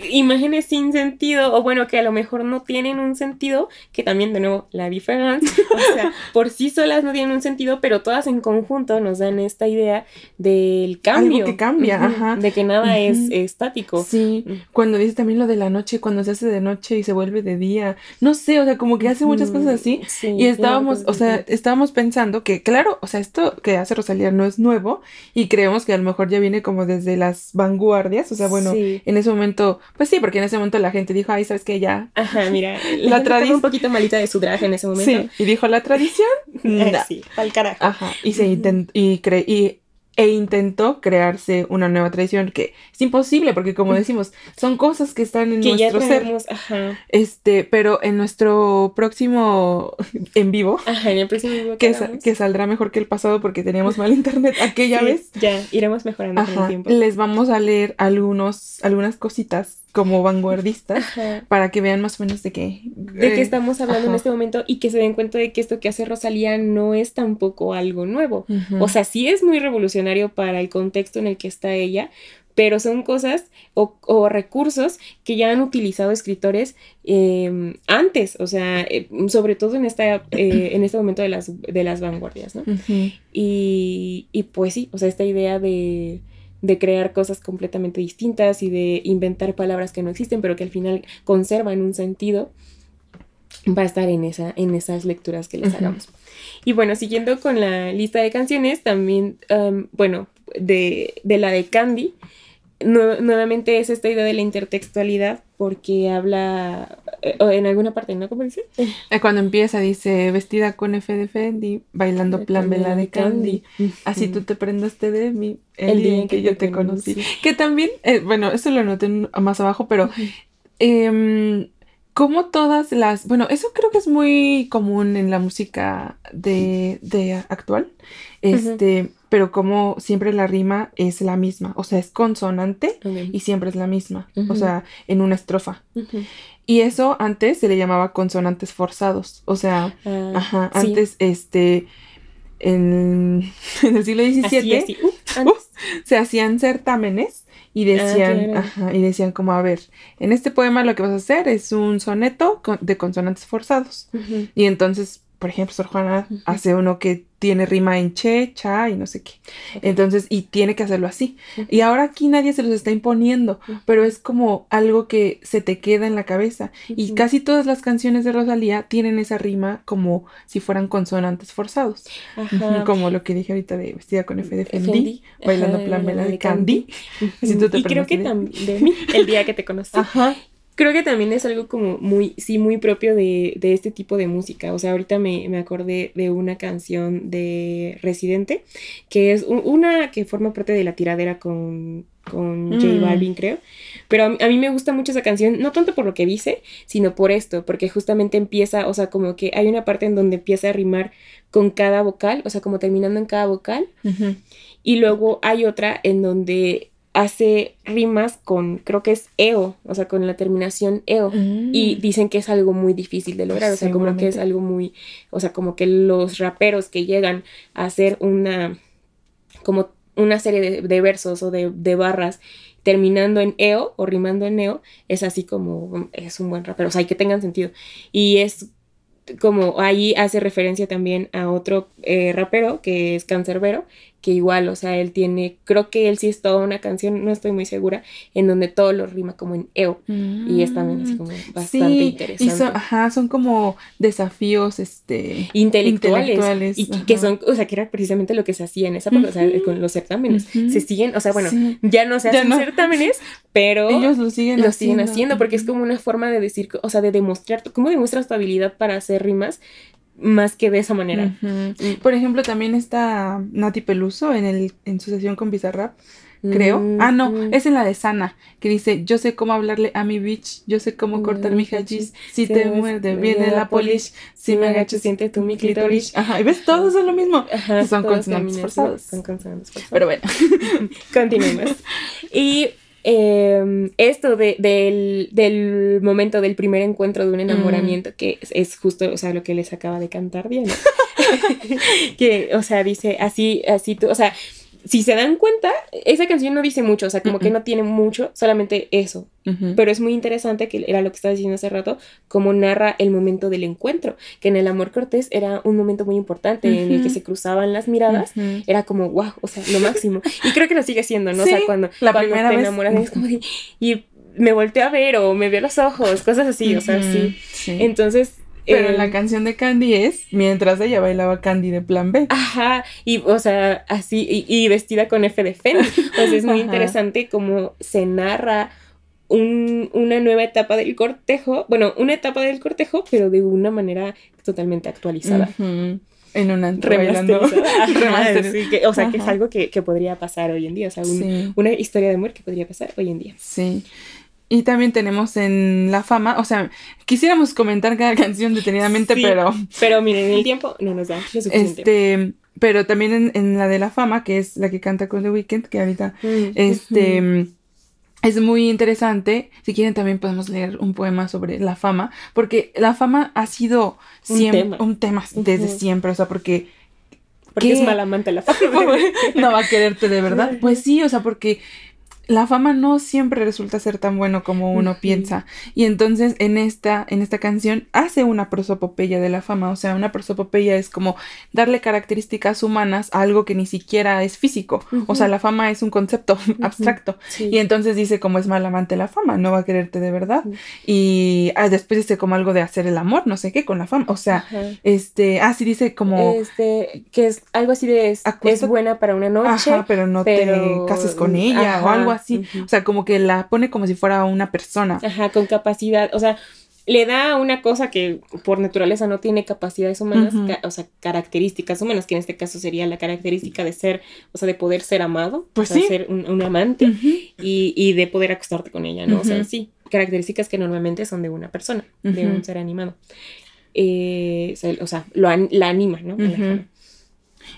imágenes sin sentido, o bueno, que a lo mejor no tienen un sentido, que también de nuevo la diferencia, o sea, por sí solas no tienen un sentido, pero todas en conjunto nos dan esta idea del cambio. Algo que cambia, ajá. De que nada es estático. Sí, cuando dice también lo de la noche, cuando se hace de noche y se vuelve de día, no sé, o sea, como que hace muchas cosas así. y estábamos, o sea, estábamos pensando que, claro, o sea, esto que hace Rosalía no es nuevo y creemos que a lo mejor ya viene como desde las vanguardias, o sea, bueno, en ese momento, pues sí, porque en ese momento la gente dijo, ay, ¿sabes qué? Ya. Ajá, mira, la, tradición un poquito malita de su traje en ese momento. Sí, y dijo la tradición sí, al carajo. Ajá. Y se intentó, y, y e intentó crearse una nueva tradición que es imposible porque como decimos son cosas que están en nuestro ser. ajá. este pero en nuestro próximo en vivo ajá, en el próximo vivo que, que, saldrá mejor que el pasado porque teníamos mal internet aquella vez. ya iremos mejorando con el tiempo. les vamos a leer algunos algunas cositas como vanguardistas para que vean más o menos de qué de qué eh, estamos hablando en este momento y que se den cuenta de que esto que hace Rosalía no es tampoco algo nuevo. O sea, sí es muy revolucionario para el contexto en el que está ella, pero son cosas o, recursos que ya han utilizado escritores em, antes, o sea, eh, sobre todo en, esta, eh, en este momento de las, de las vanguardias, ¿no? y, y pues sí, o sea, esta idea de de crear cosas completamente distintas y de inventar palabras que no existen, pero que al final conservan un sentido, va a estar en, esa, en esas lecturas que les hagamos. Y bueno, siguiendo con la lista de canciones, también, bueno, de, de, la de Candy, nuevamente es esta idea de la intertextualidad porque habla eh, en alguna parte, ¿no? ¿Cómo dice? Eh, cuando empieza dice vestida con F de Fendi, bailando plan vela de Candy, así tú te prendaste de mí el, día en que, yo te conocí. Que también, eh, bueno, eso lo noté más abajo, pero como todas las, bueno, eso creo que es muy común en la música de, de actual, este, pero como siempre la rima es la misma, o sea, es consonante y siempre es la misma, o sea, en una estrofa. Y eso antes se le llamaba consonantes forzados. O sea, Ah, ajá, sí. antes, este, en, en el siglo XVII Así, así. Antes. se hacían certámenes y decían, claro. ajá, y decían como, a ver, en este poema lo que vas a hacer es un soneto con- de consonantes forzados. Y entonces, por ejemplo, Sor Juana hace uno que tiene rima en che, cha y no sé qué. Entonces, y tiene que hacerlo así. Y ahora aquí nadie se los está imponiendo, pero es como algo que se te queda en la cabeza. Y casi todas las canciones de Rosalía tienen esa rima como si fueran consonantes forzados. Como lo que dije ahorita de vestida con F de Fendi, Fendi. bailando plan la de Candy. Así tú te y creo que también de mí, el día que te conocí. Ajá. Creo que también es algo como muy, sí, muy propio de, de este tipo de música. O sea, ahorita me, me acordé de una canción de Residente, que es un- una que forma parte de la tiradera con, con J Mm. Balvin, creo. Pero a, mí- a mí me gusta mucho esa canción, no tanto por lo que dice, sino por esto, porque justamente empieza, o sea, como que hay una parte en donde empieza a rimar con cada vocal, o sea, como terminando en cada vocal. Y luego hay otra en donde hace rimas con, creo que es EO, o sea, con la terminación EO. Y Mm. dicen que es algo muy difícil de lograr, o sea, como que es algo muy, o sea, como que los raperos que llegan a hacer una, como una serie de, de versos o de, de barras terminando en EO o rimando en EO, es así como, es un buen rapero, o sea, y que tengan sentido. Y es como ahí hace referencia también a otro eh, rapero que es Cancerbero, que igual, o sea, él tiene, creo que él sí es toda una canción, no estoy muy segura, en donde todo lo rima como en EO. Y es también así como bastante Sí, interesante. Y son, ajá, son como desafíos, este... intelectuales, intelectuales, y que- son, o sea, que era precisamente lo que se hacía en esa época, o sea, con los certámenes. Se siguen, o sea, bueno, Sí. ya no se hacen no. certámenes, pero Ellos lo siguen lo siguen haciendo porque es como una forma de decir, o sea, de demostrar, ¿cómo demuestras tu habilidad para hacer rimas más que de esa manera? Mm. Por ejemplo, también está Nati Peluso en, el, en su sesión con Bizarrap, creo. Ah, no, Mm, es en la de Sana, que dice, yo sé cómo hablarle a mi bitch, yo sé cómo Mm, cortar mi hachís, si te muerde, viene la polish, si me agacho, siente tú mi clítoris. Ajá, y ves, todos son lo mismo. Ajá, son consonantes forzadas. Son consonantes forzadas. Pero bueno. Continuemos. Y eh, esto de- del, del momento del primer encuentro de un enamoramiento, que es, es justo, o sea, lo que les acaba de cantar Diana. que, o sea, dice así, así tú, o sea, si se dan cuenta, esa canción no dice mucho, o sea, como que no tiene mucho, solamente eso. Pero es muy interesante, que era lo que estaba diciendo hace rato, cómo narra el momento del encuentro, que en el amor cortés era un momento muy importante en el que se cruzaban las miradas era como, wow, o sea, lo máximo. Y creo que lo sigue siendo, ¿no? o sea, cuando, la cuando primera te vez. es como de, y me volteé a ver o me vio los ojos, cosas así, o sea, sí. Entonces, Pero eh, la canción de Candy es mientras ella bailaba Candy de plan B. Ajá, y o sea, así, y, y vestida con F de Fendi. O sea, es muy Ajá. interesante cómo se narra un- una nueva etapa del cortejo, bueno, una etapa del cortejo, pero de una manera totalmente actualizada. En un antro bailando. Remasterizada. Ajá, Remaster- sí, que- o sea, que es algo que, que podría pasar hoy en día, o sea, un- Sí. una historia de amor que podría pasar hoy en día. Sí. Y también tenemos en La Fama, o sea, quisiéramos comentar cada canción detenidamente, Sí. pero Pero miren, el tiempo no nos da suficiente. este, pero también en, en la de La Fama, que es la que canta con The Weeknd, que ahorita Mm, este es muy interesante. Si quieren también podemos leer un poema sobre la fama, porque la fama ha sido Un siempre tema. un tema desde siempre, o sea, porque Porque ¿qué? es mala amante la fama. no va a quererte de verdad. Pues sí, o sea, porque la fama no siempre resulta ser tan bueno como uno piensa. Y entonces en esta, en esta canción hace una prosopopeya de la fama. O sea, una prosopopeya es como darle características humanas a algo que ni siquiera es físico. O sea, la fama es un concepto abstracto. Sí. Y entonces dice como es mal amante la fama, no va a quererte de verdad. Y ah, después dice como algo de hacer el amor, no sé qué, con la fama. O sea, este, ah, sí dice como, Este, que es algo así de es, buena para una noche. ajá, pero no pero- te cases con ella o algo así. O sea, como que la pone como si fuera una persona. Ajá, con capacidad, o sea, le da una cosa que por naturaleza no tiene capacidades humanas, ca- o sea, características humanas, que en este caso sería la característica de ser, o sea, de poder ser amado, Pues o sea, sí. ser un, un amante y, y de poder acostarte con ella, ¿no? O sea, sí, características que normalmente son de una persona, de un ser animado. Eh, o sea, lo an- la anima, ¿no? A la.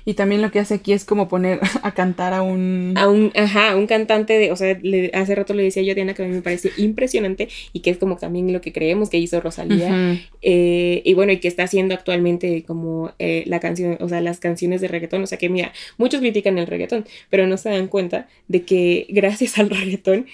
Y también lo que hace aquí es como poner a cantar a un... A un, ajá, un cantante de, o sea, hace rato le decía yo a Diana que a mí me parece impresionante y que es como también lo que creemos que hizo Rosalía. Eh, y bueno, y que está haciendo actualmente como eh, la canción, o sea, las canciones de reggaetón. O sea que mira, muchos critican el reggaetón, pero no se dan cuenta de que gracias al reggaetón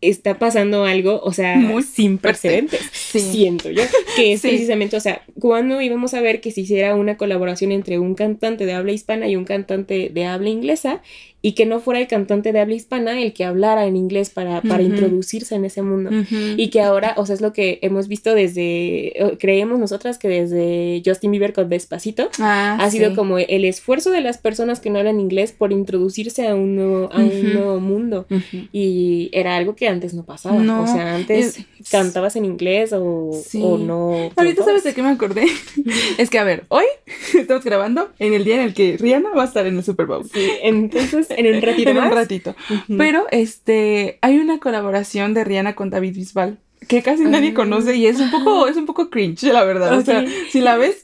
está pasando algo, o sea, Muy sin precedentes, siento yo, que es precisamente, o sea, cuando íbamos a ver que se hiciera una colaboración entre un cantante de habla hispana y un cantante de habla inglesa, y que no fuera el cantante de habla hispana el que hablara en inglés para, para introducirse en ese mundo. Y que ahora, o sea, es lo que hemos visto desde, creemos nosotras que desde Justin Bieber con Despacito, ah, ha sido como el esfuerzo de las personas que no hablan inglés por introducirse a un nuevo, a un nuevo mundo. Y era algo que antes no pasaba. o sea, antes cantabas en inglés o, o no. Ahorita sabes de qué me acordé. es que, a ver, hoy estamos grabando en el día en el que Rihanna va a estar en el Super Bowl. Sí, entonces en un ratito. en un ratito. Pero este, hay una colaboración de Rihanna con David Bisbal que casi nadie ah. conoce y es un poco es un poco cringe la verdad o sea si la ves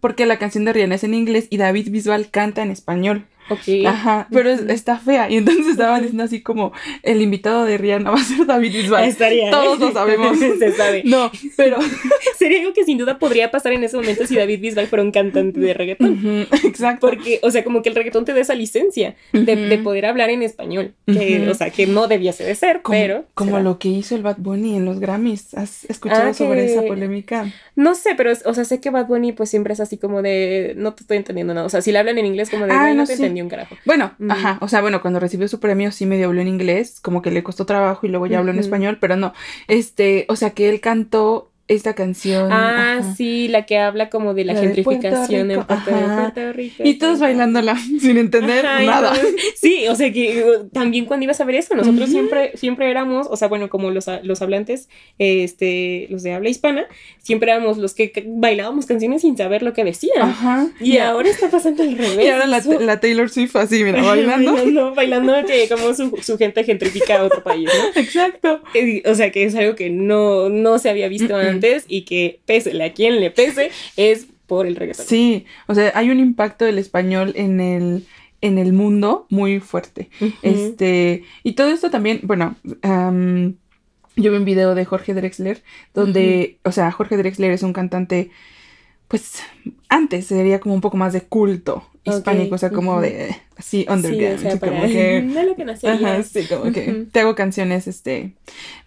porque la canción de Rihanna es en inglés y David Bisbal canta en español Ok. Ajá, pero está fea. Y entonces estaban diciendo así como, el invitado de Rihanna va a ser David Bisbal. Estaría. Todos lo sabemos. Se sabe. No, pero... Sería algo que sin duda podría pasar en ese momento si David Bisbal fuera un cantante de reggaetón. exacto. Porque, o sea, como que el reggaetón te da esa licencia de, poder hablar en español. Que, O sea, que no debiese de ser, pero... Como lo que hizo el Bad Bunny en los Grammys. ¿Has escuchado ah, sobre esa polémica? No sé, pero, o sea, sé que Bad Bunny pues siempre es así como de, no te estoy entendiendo nada. O sea, si le hablan en inglés como de, ah, no, te entendí un carajo. Bueno, ajá, o sea, bueno, cuando recibió su premio sí medio habló en inglés, como que le costó trabajo y luego ya habló en español, pero no, este, o sea, que él cantó esta canción. Ah, sí, la que habla como de la, gentrificación en Puerto, Rico. Y todos bailándola sin entender nada. Sí, o sea que uh, también cuando ibas a ver eso, nosotros siempre, siempre éramos, o sea, bueno, como los, los hablantes, este, los de habla hispana, siempre éramos los que bailábamos canciones sin saber lo que decían. Ajá. Y ahora está pasando al revés. Y ahora la, Taylor Swift así, mira, bailando. bailando, bailando que como su, su, gente gentrifica a otro país, ¿no? Exacto. O sea que es algo que no, no se había visto antes y que pese a quien le pese es por el reggaetón. Sí, o sea, hay un impacto del español en el en el mundo muy fuerte. Este, y todo esto también, bueno, yo vi un video de Jorge Drexler donde, o sea, Jorge Drexler es un cantante pues antes sería como un poco más de culto hispánico, o sea, como de así underground, sí, como que no lo que ajá, sí, como que te hago canciones este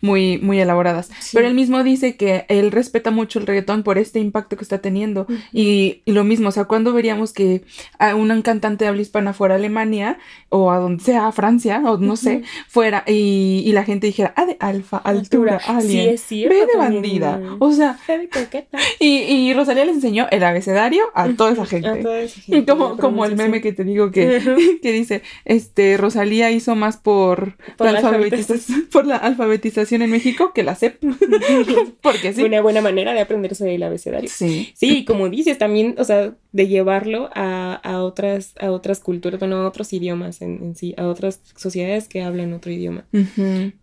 muy muy elaboradas, pero él mismo dice que él respeta mucho el reggaetón por este impacto que está teniendo. Y, y, lo mismo, o sea, cuando veríamos que a un cantante de habla hispana fuera a Alemania o a donde sea, a Francia o no sé, fuera y, y, la gente dijera, "Ah, de alfa, altura, alien, sí, es ve de bandida." O sea, de coqueta. Y, y Rosalía les enseñó el abecedario a toda esa gente. A toda esa gente. Como como el meme que te digo que, que dice, este, Rosalía hizo más por, la, alfabetización, por la alfabetización en México que la CEP. Porque sí. Una buena manera de aprenderse el abecedario. Sí. Sí, como dices, también, o sea, de llevarlo a, otras, a otras culturas, bueno, a otros idiomas en, sí, a otras sociedades que hablan otro idioma.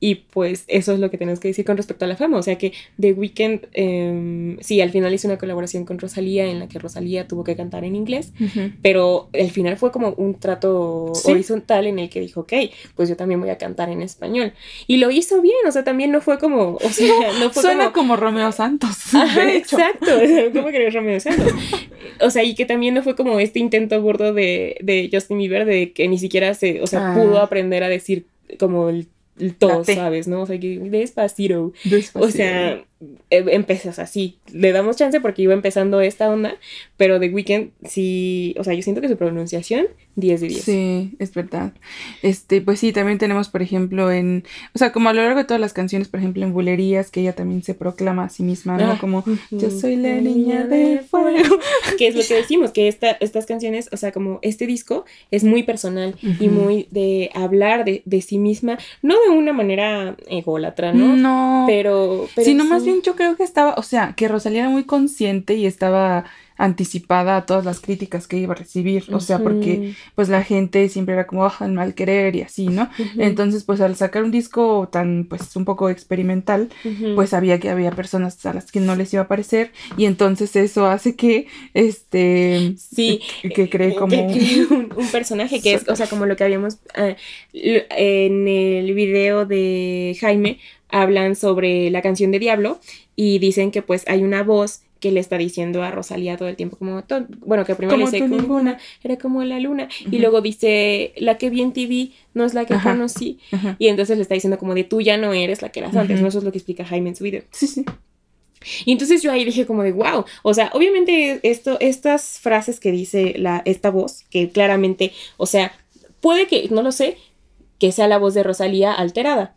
Y pues eso es lo que tenemos que decir con respecto a la fama. O sea que The Weeknd, eh, sí, al final hizo una colaboración con Rosalía en la que Rosalía tuvo que cantar en inglés, pero al final fue como un trato horizontal en el que dijo, ok, pues yo también voy a cantar en español. Y lo hizo bien, o sea, también no fue como, o sea, no fue Suena como, Romeo Santos. exacto, ¿cómo que Romeo Santos? O sea, y que también no fue como este intento gordo de, de Justin Bieber de que ni siquiera se, o sea, pudo ah. aprender a decir como el todo, ¿sabes? ¿No? O sea, que despacito. despacito. O sea, Em, empezas así. Le damos chance porque iba empezando esta onda, pero The Weeknd sí, o sea, yo siento que su pronunciación 10 de 10. Sí, es verdad. Este, pues sí, también tenemos, por ejemplo, en, o sea, como a lo largo de todas las canciones, por ejemplo, en Bulerías, que ella también se proclama a sí misma, ¿no? Ah, como, yo soy la niña de fuego. que es lo que decimos, que esta, estas canciones, o sea, como este disco es muy personal y muy de hablar de, de, sí misma, no de una manera ególatra, ¿no? No. Pero, pero sino más bien yo creo que estaba, o sea, que Rosalía era muy consciente y estaba anticipada a todas las críticas que iba a recibir, o sea, porque pues la gente siempre era como, oh, mal querer y así, ¿no? Entonces, pues al sacar un disco tan, pues un poco experimental, pues sabía que había personas a las que no les iba a parecer y entonces eso hace que, este, sí, que cree como un, personaje que es, o sea, como lo que habíamos eh, en el video de Jaime, hablan sobre la canción de Diablo y dicen que pues hay una voz que le está diciendo a Rosalía todo el tiempo como bueno que primero dice como una era como la luna y luego dice la que vi en TV no es la que conocí y entonces le está diciendo como de tú ya no eres la que eras antes no eso es lo que explica Jaime en su video. Sí sí. Y entonces yo ahí dije como de wow, o sea, obviamente esto, estas frases que dice la, esta voz, que claramente, o sea, puede que, no lo sé, que sea la voz de Rosalía alterada,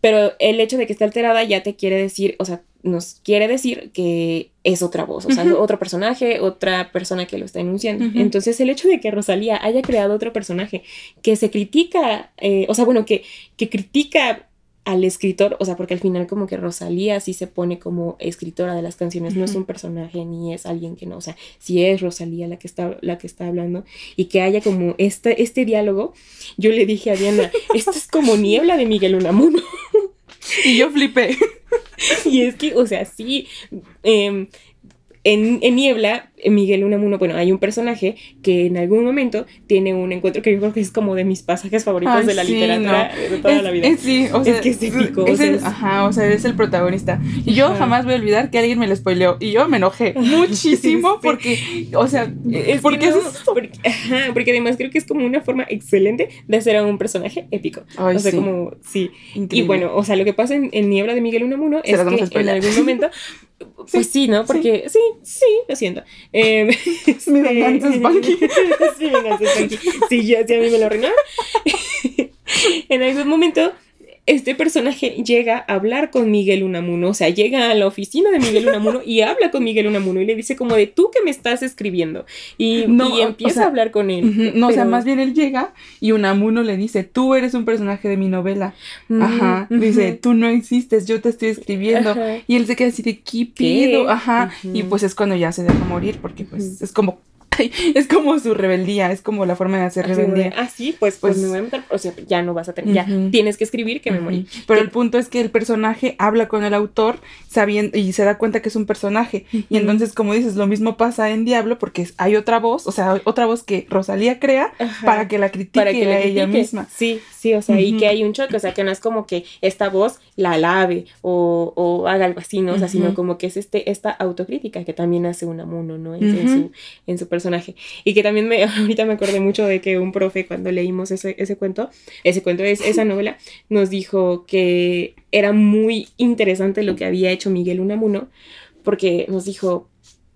pero el hecho de que esté alterada ya te quiere decir, o sea, nos quiere decir que es otra voz, o sea, otro personaje, otra persona que lo está enunciando. Entonces, el hecho de que Rosalía haya creado otro personaje que se critica, eh, o sea, bueno, que, que critica al escritor, o sea, porque al final como que Rosalía sí se pone como escritora de las canciones, no es un personaje ni es alguien que no, o sea, si es Rosalía la que está, la que está hablando y que haya como este, este diálogo, yo le dije a Diana, esto es como niebla de Miguel Unamuno. y yo flipé. y es que, o sea, sí, eh, en, en, Niebla, Miguel Unamuno, bueno, hay un personaje que en algún momento tiene un encuentro que yo creo que es como de mis pasajes favoritos de la literatura de toda la vida. Es, sí, o sea, es que es épico. Es, el, ajá, o sea, es el protagonista. Y yo jamás voy a olvidar que alguien me lo spoileó. Y yo me enojé muchísimo porque, o sea, es porque, no, porque, ajá, porque además creo que es como una forma excelente de hacer a un personaje épico. o sea, como, sí. Y bueno, o sea, lo que pasa en, Niebla de Miguel Unamuno es que en algún momento pues sí, ¿no? Porque sí, sí, lo siento. Eh, Mi venganza es Banky. sí, venganza es Banky. Sí, ya, sí, a mí me lo arruinaron. en algún momento este personaje llega a hablar con Miguel Unamuno, o sea, llega a la oficina de Miguel Unamuno y habla con Miguel Unamuno y le dice como de tú que me estás escribiendo y, y empieza a hablar con él. no, o sea, más bien él llega y Unamuno le dice, tú eres un personaje de mi novela. Ajá, dice, tú no existes, yo te estoy escribiendo. Y él se queda así de, ¿qué pido? Ajá, y pues es cuando ya se deja morir porque pues es como es como su rebeldía, es como la forma de hacer rebeldía. ah, sí, pues, pues, me voy a meter, o sea, ya no vas a tener, ya tienes que escribir que me morí. Pero el punto es que el personaje habla con el autor sabiendo y se da cuenta que es un personaje. Y entonces, como dices, lo mismo pasa en Diablo porque hay otra voz, o sea, otra voz que Rosalía crea para que la critique para que la a ella misma. Sí, sí, o sea, y que hay un choque, o sea, que no es como que esta voz la alabe o, o haga algo así, ¿no? O sea, sino como que es este, esta autocrítica que también hace un amuno, ¿no? En, su, en su personaje. Y que también me, ahorita me acordé mucho de que un profe cuando leímos ese, ese cuento, ese cuento, es, esa novela, nos dijo que era muy interesante lo que había hecho Miguel Unamuno, porque nos dijo,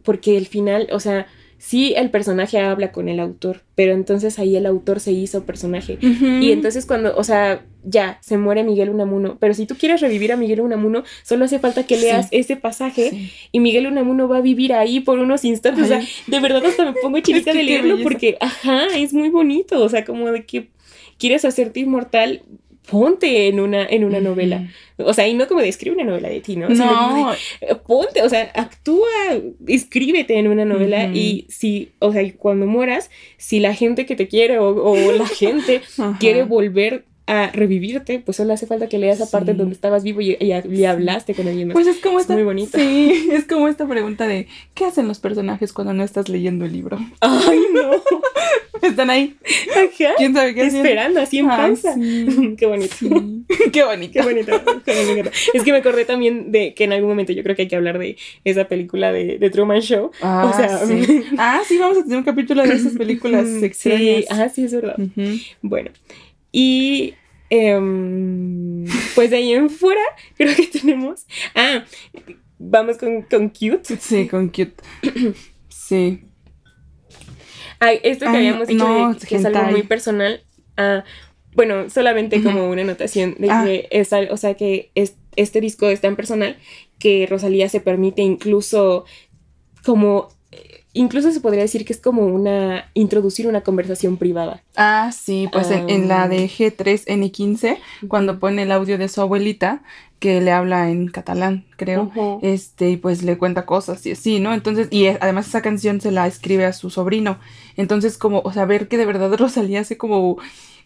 porque el final, o sea, sí el personaje habla con el autor, pero entonces ahí el autor se hizo personaje. Y entonces cuando, o sea, ya, se muere Miguel Unamuno, pero si tú quieres revivir a Miguel Unamuno, solo hace falta que leas ese pasaje y Miguel Unamuno va a vivir ahí por unos instantes. O sea, de verdad hasta me pongo chinita de leerlo porque, ajá, es muy bonito, o sea, como de que quieres hacerte inmortal, ponte en una, en una novela. O sea, y no como de escribe una novela de ti, ¿no? no. ponte, o sea, actúa, escríbete en una novela y si, o sea, cuando mueras, si la gente que te quiere o, la gente quiere volver a revivirte, pues solo hace falta que leas esa parte donde estabas vivo y, y, hablaste con alguien más. Pues es como esta, muy bonito. Sí, es como esta pregunta de ¿qué hacen los personajes cuando no estás leyendo el libro? Ay, no. Están ahí. Ajá. ¿Quién sabe qué Esperando, así en panza. qué bonito. qué bonito. Qué bonito. es que me acordé también de que en algún momento yo creo que hay que hablar de esa película de, de Truman Show. Ah, o sea, sí. ah, sí, vamos a tener un capítulo de esas películas extrañas. Sí, ah, sí, es verdad. Bueno, y em, pues de ahí en fuera, creo que tenemos. Ah, vamos con, con Cute. Sí, con Cute. sí. Ay, esto que habíamos dicho que es algo muy personal. Ah, bueno, solamente como una anotación de ah. que es o sea que es, este disco es tan personal que Rosalía se permite incluso como incluso se podría decir que es como una, introducir una conversación privada. Ah, sí, pues en, en, la de G3N15, cuando pone el audio de su abuelita, que le habla en catalán, creo, este, y pues le cuenta cosas y así, ¿no? Entonces, y además esa canción se la escribe a su sobrino. Entonces, como, o sea, ver que de verdad Rosalía hace como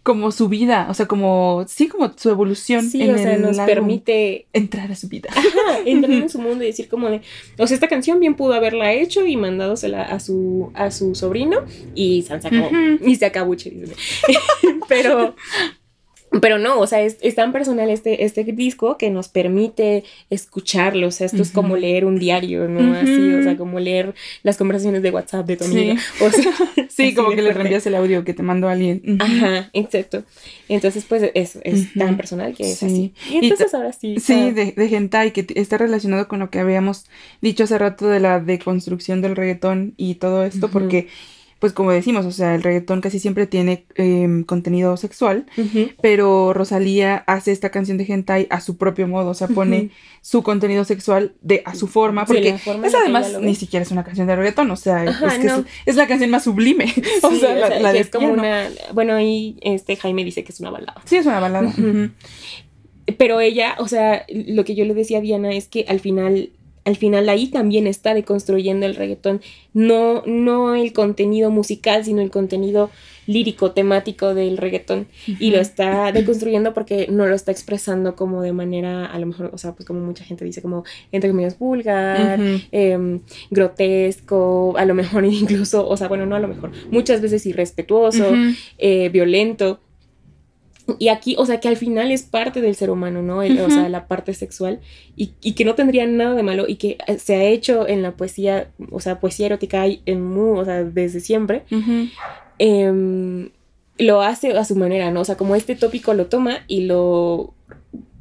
como su vida, o sea, como, sí, como su evolución. Sí, o sea, nos permite entrar a su vida. entrar en su mundo y decir como de, o sea, esta canción bien pudo haberla hecho y mandádosela a su, a su sobrino y se acabó, y se acabuche, Pero, pero no, o sea, es, tan personal este, este disco que nos permite escucharlo. O sea, esto es como leer un diario, ¿no? Así, o sea, como leer las conversaciones de WhatsApp de tu amiga. Sí, o sea, sí como que le reenvías el audio que te mandó alguien. Ajá, exacto. Entonces, pues es, es tan personal que es así. Y entonces ahora sí. Sí, de, de hentai, que está relacionado con lo que habíamos dicho hace rato de la deconstrucción del reggaetón y todo esto, porque pues como decimos, o sea, el reggaetón casi siempre tiene em, contenido sexual, pero Rosalía hace esta canción de hentai a su propio modo, o sea, pone su contenido sexual de a su forma, porque es además ni siquiera es una canción de reggaetón, o sea, es, que es, la canción más sublime, o sea, la, de es como una, bueno, ahí este Jaime dice que es una balada. Sí, es una balada. Pero ella, o sea, lo que yo le decía a Diana es que al final al final ahí también está deconstruyendo el reggaetón, no, no el contenido musical, sino el contenido lírico, temático del reggaetón, y lo está deconstruyendo porque no lo está expresando como de manera, a lo mejor, o sea, pues como mucha gente dice, como entre comillas vulgar, em, grotesco, a lo mejor incluso, o sea, bueno, no a lo mejor, muchas veces irrespetuoso, eh, violento y aquí, o sea, que al final es parte del ser humano, ¿no? O sea, la parte sexual y, que no tendría nada de malo y que eh, se ha hecho en la poesía, o sea, poesía erótica en mu, o sea, desde siempre. Em, lo hace a su manera, ¿no? O sea, como este tópico lo toma y lo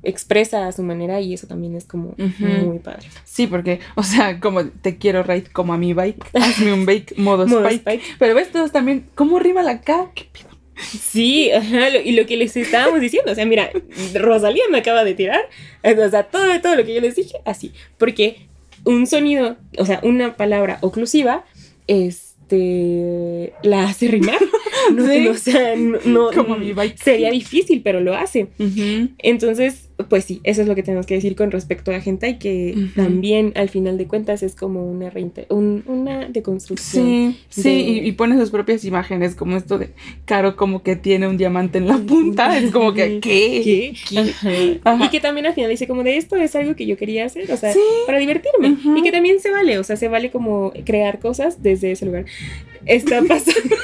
expresa a su manera y eso también es como muy padre. Sí, porque, o sea, como te quiero ride como a mi bike, hazme un bake modo, spike. Pero ves todos también, ¿cómo rima la K? ¿Qué? Sí, ajá, y lo que les estábamos diciendo, o sea, mira, Rosalía me acaba de tirar, o sea, todo, todo lo que yo les dije, así, porque un sonido, o sea, una palabra oclusiva, este, la hace rimar, no, o sea, no, Como mi sería difícil, pero lo hace. Entonces, pues sí, eso es lo que tenemos que decir con respecto a la gente y que también al final de cuentas es como una, una deconstrucción. Sí, sí, y, pone sus propias imágenes, como esto de Caro como que tiene un diamante en la punta, es como que, ¿qué? ¿Qué? Y que también al final dice como de esto es algo que yo quería hacer, o sea, para divertirme. Y que también se vale, o sea, se vale como crear cosas desde ese lugar. Está pasando...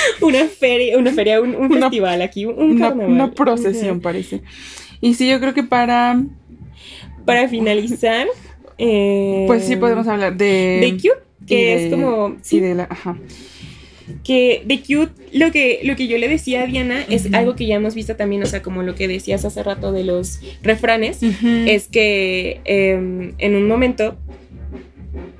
una feria, una feria, un, festival aquí, un, carnaval. Una procesión parece. Y sí, yo creo que para... Para finalizar... Eh, pues sí, podemos hablar de... De Cute, que es como... Sí, de la... Ajá. Que de Cute, lo que, lo que yo le decía a Diana es algo que ya hemos visto también, o sea, como lo que decías hace rato de los refranes, es que em, en un momento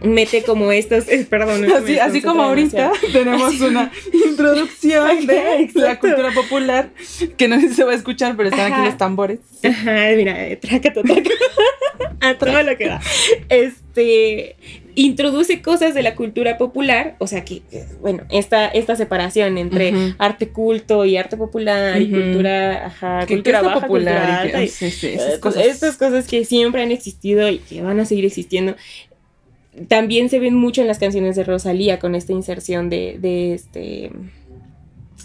mete como estos, eh, perdón. Así, así como ahorita tenemos una introducción de la cultura popular que no sé si se va a escuchar, pero están aquí los tambores. Ajá, mira, eh, traca, a todo lo que da. Este, introduce cosas de la cultura popular, o sea que, bueno, esta, esta separación entre arte culto y arte popular y cultura, ajá, cultura baja, popular cultura alta, eh, cosas. estas cosas que siempre han existido y que van a seguir existiendo también se ven mucho en las canciones de Rosalía con esta inserción de, de este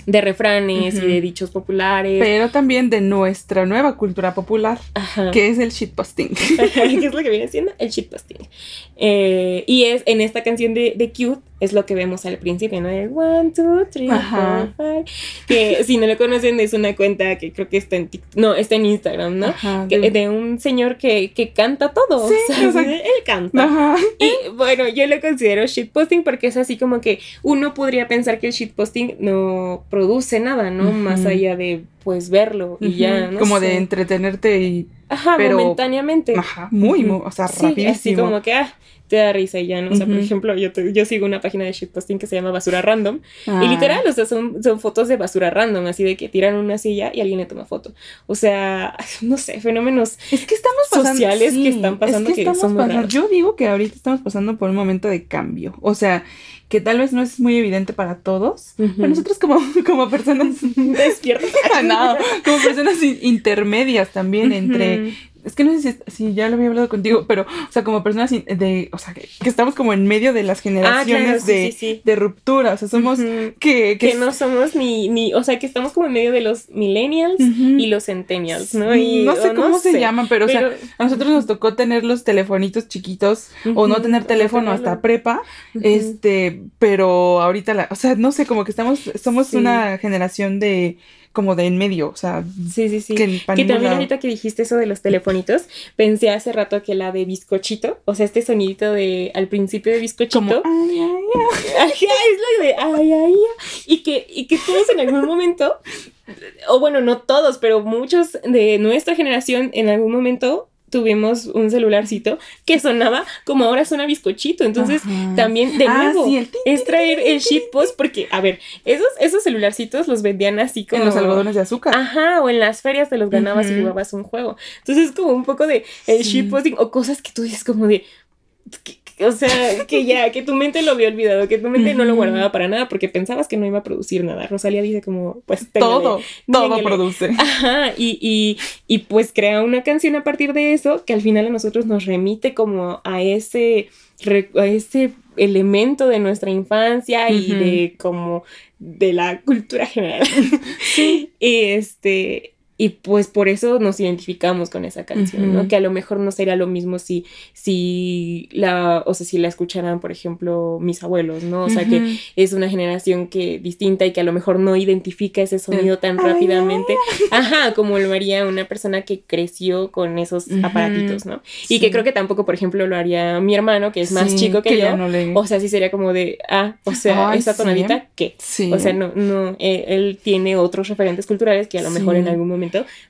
de refranes y de dichos populares. Pero también de nuestra nueva cultura popular, que es el shitposting. ¿Qué es lo que viene siendo? El shitposting. Eh, y es en esta canción de, de, Cute, es lo que vemos al principio, ¿no? El one, two, three, four, five. Que si no lo conocen, es una cuenta que creo que está en TikTok, no, está en Instagram, ¿no? de... un señor que, que canta todo. Sí, o sea, él canta. Y bueno, yo lo considero shitposting porque es así como que uno podría pensar que el shitposting no produce nada, ¿no? Más allá de pues verlo y ya, ¿no? Como de entretenerte y Ajá, momentáneamente. Ajá, muy, muy, o sea, sí, Así como que, ah, te da risa y ya, ¿no? O sea, por ejemplo, yo, yo sigo una página de shitposting que se llama Basura Random y ah. literal, o sea, son, son fotos de basura random, así de que tiran una silla y alguien le toma foto. O sea, no sé, fenómenos es que estamos sociales que están pasando que, son Yo digo que ahorita estamos pasando por un momento de cambio. O sea, que tal vez no es muy evidente para todos, pero nosotros como, como personas despiertas, no, como personas intermedias también entre es que no sé si, ya lo había hablado contigo, pero, o sea, como personas de, o sea, que, estamos como en medio de las ah, generaciones de, de, ruptura, o sea, somos que, que, no somos ni, ni, o sea, que estamos como en medio de los millennials y los centennials, ¿no? Y, no sé cómo se llaman, pero, o sea, a nosotros nos tocó tener los telefonitos chiquitos o no tener teléfono hasta prepa, este, pero ahorita, la, o sea, no sé, como que estamos, somos una generación de como de en medio, o sea. Sí, sí, sí. Que, también ahorita que dijiste eso de los telefonitos, pensé hace rato que la de bizcochito, o sea, este sonidito de al principio de bizcochito. Como, ay, ay, ay. es lo de ay, ay. Y que, y que todos en algún momento, o bueno, no todos, pero muchos de nuestra generación en algún momento tuvimos un celularcito que sonaba como ahora suena bizcochito. Entonces, también, de ah, nuevo, es traer el shitpost porque, a ver, esos, esos celularcitos los vendían así como... En los algodones de azúcar. Ajá, o en las ferias te los ganabas y jugabas un juego. Entonces, como un poco de el shitposting o cosas que tú dices como de... O sea, que ya, que tu mente lo había olvidado, que tu mente no lo guardaba para nada porque pensabas que no iba a producir nada. Rosalía dice como, pues todo, todo produce. Ajá, y, y, y pues crea una canción a partir de eso que al final a nosotros nos remite como a ese, a ese elemento de nuestra infancia y de como de la cultura general. Sí. este, y pues por eso nos identificamos con esa canción, ¿no? Que a lo mejor no sería lo mismo si, si la, o sea, si la escucharan, por ejemplo, mis abuelos, ¿no? O sea, que es una generación que distinta y que a lo mejor no identifica ese sonido tan rápidamente, ajá, como lo haría una persona que creció con esos aparatitos, ¿no? Y que creo que tampoco, por ejemplo, lo haría mi hermano, que es más chico que, yo, o sea, sí sería como de, ah, o sea, esa tonadita, ¿qué? O sea, no, no, él, él, tiene otros referentes culturales que a lo mejor en algún momento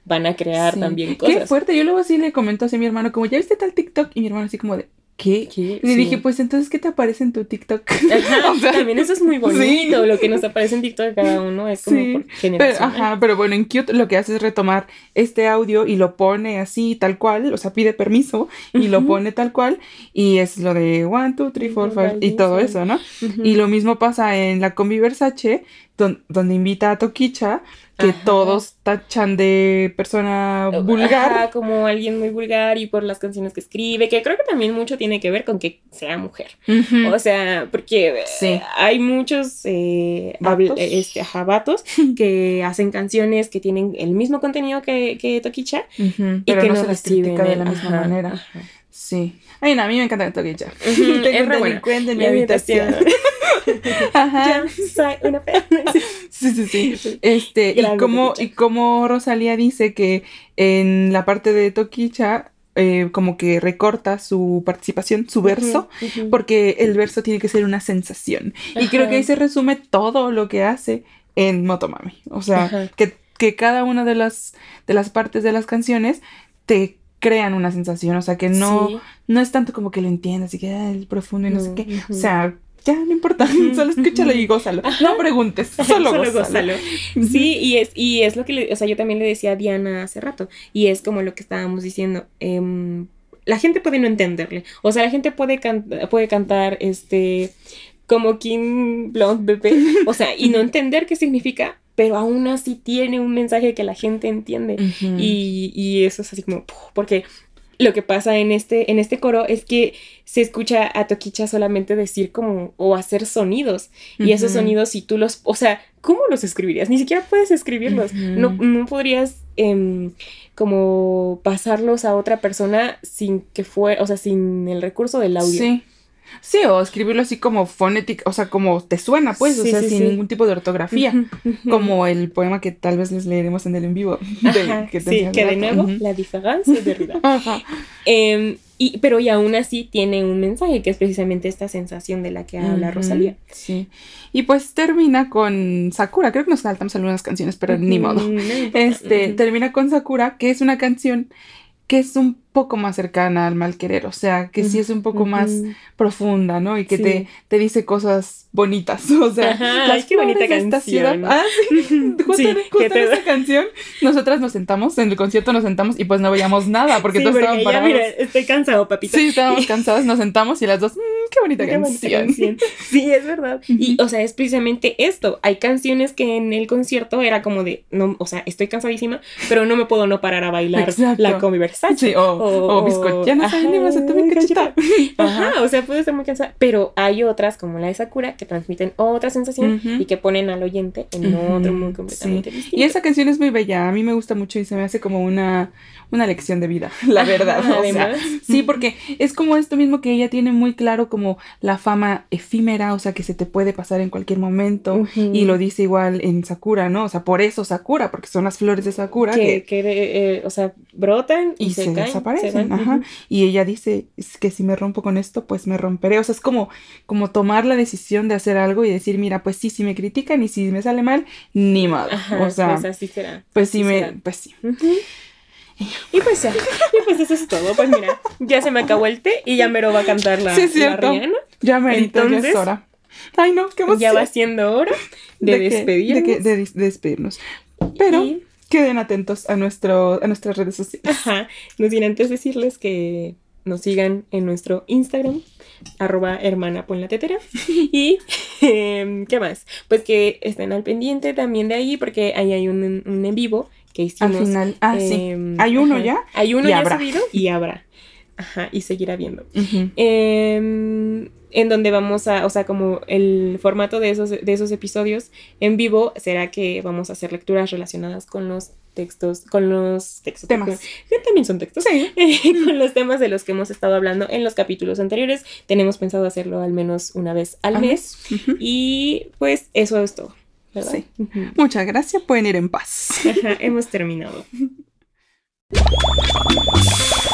van a crear también cosas. Qué fuerte. Yo luego así le comento a mi hermano, como, ¿ya viste tal TikTok? Y mi hermano así como de, ¿Qué? Y le dije, pues entonces, ¿qué te aparece en tu TikTok? también eso es muy bonito. Lo que nos aparece en TikTok cada uno es como por generación. Pero, ajá, pero bueno, en Cute lo que hace es retomar este audio y lo pone así, tal cual, o sea, pide permiso y lo pone tal cual. Y es lo de one, two, three, four, five y todo eso, ¿no? Y lo mismo pasa en la Combi Versace, donde invita a Toquicha que todos tachan de persona vulgar. como alguien muy vulgar y por las canciones que escribe, que creo que también mucho tiene que ver con que sea mujer. O sea, porque hay muchos eh, este, ajabatos que hacen canciones que tienen el mismo contenido que, que Toquicha y que no, se las critica de la misma manera. Sí. Ay, no, a mí me encanta Toquicha. Tengo es un delincuente en mi habitación. Ajá. una sí, sí, sí. Este, y como, y como Rosalía dice que en la parte de Toquicha eh, como que recorta su participación, su verso, porque el verso tiene que ser una sensación. Y creo que ahí se resume todo lo que hace en Motomami. O sea, que, que, cada una de las, de las partes de las canciones te crean una sensación. O sea, que no, no es tanto como que lo entiendas y que es profundo y no, sé qué. O sea, ya no importa, solo escúchalo y gózalo. No preguntes, solo, gózalo. Sí, y es, y es lo que le, o sea, yo también le decía a Diana hace rato, y es como lo que estábamos diciendo. Em, la gente puede no entenderle. O sea, la gente puede, puede cantar este como King Blonde Bebé. O sea, y no entender qué significa, pero aún así tiene un mensaje que la gente entiende. y, y, eso es así como, porque lo que pasa en este, en este coro es que se escucha a Toquicha solamente decir como o hacer sonidos. Y esos sonidos, si tú los, o sea, ¿cómo los escribirías? Ni siquiera puedes escribirlos. no, no, podrías em, como pasarlos a otra persona sin que fue, o sea, sin el recurso del audio. Sí. Sí, o escribirlo así como fonética, o sea, como te suena, pues, o sea, sin ningún tipo de ortografía, como el poema que tal vez les leeremos en el en vivo. que sí, que de nuevo, la diferencia de Rida. eh, y, pero y aún así tiene un mensaje que es precisamente esta sensación de la que habla Rosalía. Sí. Y pues termina con Sakura. Creo que nos saltamos algunas canciones, pero ni modo. este, termina con Sakura, que es una canción que es un poco más cercana al mal querer, o sea, que sí es un poco más profunda, ¿no? Y que te, te dice cosas bonitas, o sea, Ajá, ay, qué bonita canción. Ah, sí, justo, en, justo en esa canción, nosotras nos sentamos, en el concierto nos sentamos y pues no veíamos nada, porque todos estaban parados. mira, estoy cansado, papito. Sí, estábamos cansados, nos sentamos y las dos, mmm, qué bonita, qué canción. bonita canción. Sí, es verdad. Y, o sea, es precisamente esto, hay canciones que en el concierto era como de, no, o sea, estoy cansadísima, pero no me puedo no parar a bailar la combi Sí, o, o, o bizcocho. Ya no saben ni más, mi cachita. Ajá, o sea, puede estar muy cansada. Pero hay otras, como la de Sakura, que transmiten otra sensación y que ponen al oyente en otro mundo completamente distinto. Y esa canción es muy bella. A mí me gusta mucho y se me hace como una, una lección de vida, la verdad. Además. sí, porque es como esto mismo que ella tiene muy claro como la fama efímera, o sea, que se te puede pasar en cualquier momento. Y lo dice igual en Sakura, ¿no? O sea, por eso Sakura, porque son las flores de Sakura. Que, que, eh, o sea, brotan y, se, desaparecen. Ajá. Y ella dice, es que si me rompo con esto, pues me romperé. O sea, es como, como tomar la decisión de hacer algo y decir, mira, pues sí, si me critican y si me sale mal, ni mal. o sea, pues así será. Pues sí, me, pues sí. Y pues ya, y pues eso es todo. Pues mira, ya se me acabó el té y ya mero va a cantar la, sí, cierto. Ya me Entonces, ya es hora. Ay, no, qué emoción. Ya va siendo hora de, despedirnos. de, de, despedirnos. Pero queden atentos a, nuestro, a nuestras redes sociales. Ajá. No sin antes decirles que nos sigan en nuestro Instagram, arroba hermana la tetera. Y, em, ¿qué más? Pues que estén al pendiente también de ahí, porque ahí hay un, un en vivo que hicimos. Al final, ah, sí. Em, hay uno ya. Hay uno ya subido y habrá. Ajá, y seguirá viendo. eh, en donde vamos a, o sea, como el formato de esos, de esos episodios en vivo será que vamos a hacer lecturas relacionadas con los textos, con los textos, temas, que también son textos, sí. con los temas de los que hemos estado hablando en los capítulos anteriores. Tenemos pensado hacerlo al menos una vez al mes y pues eso es todo. ¿verdad? Sí. Muchas gracias, pueden ir en paz. hemos terminado.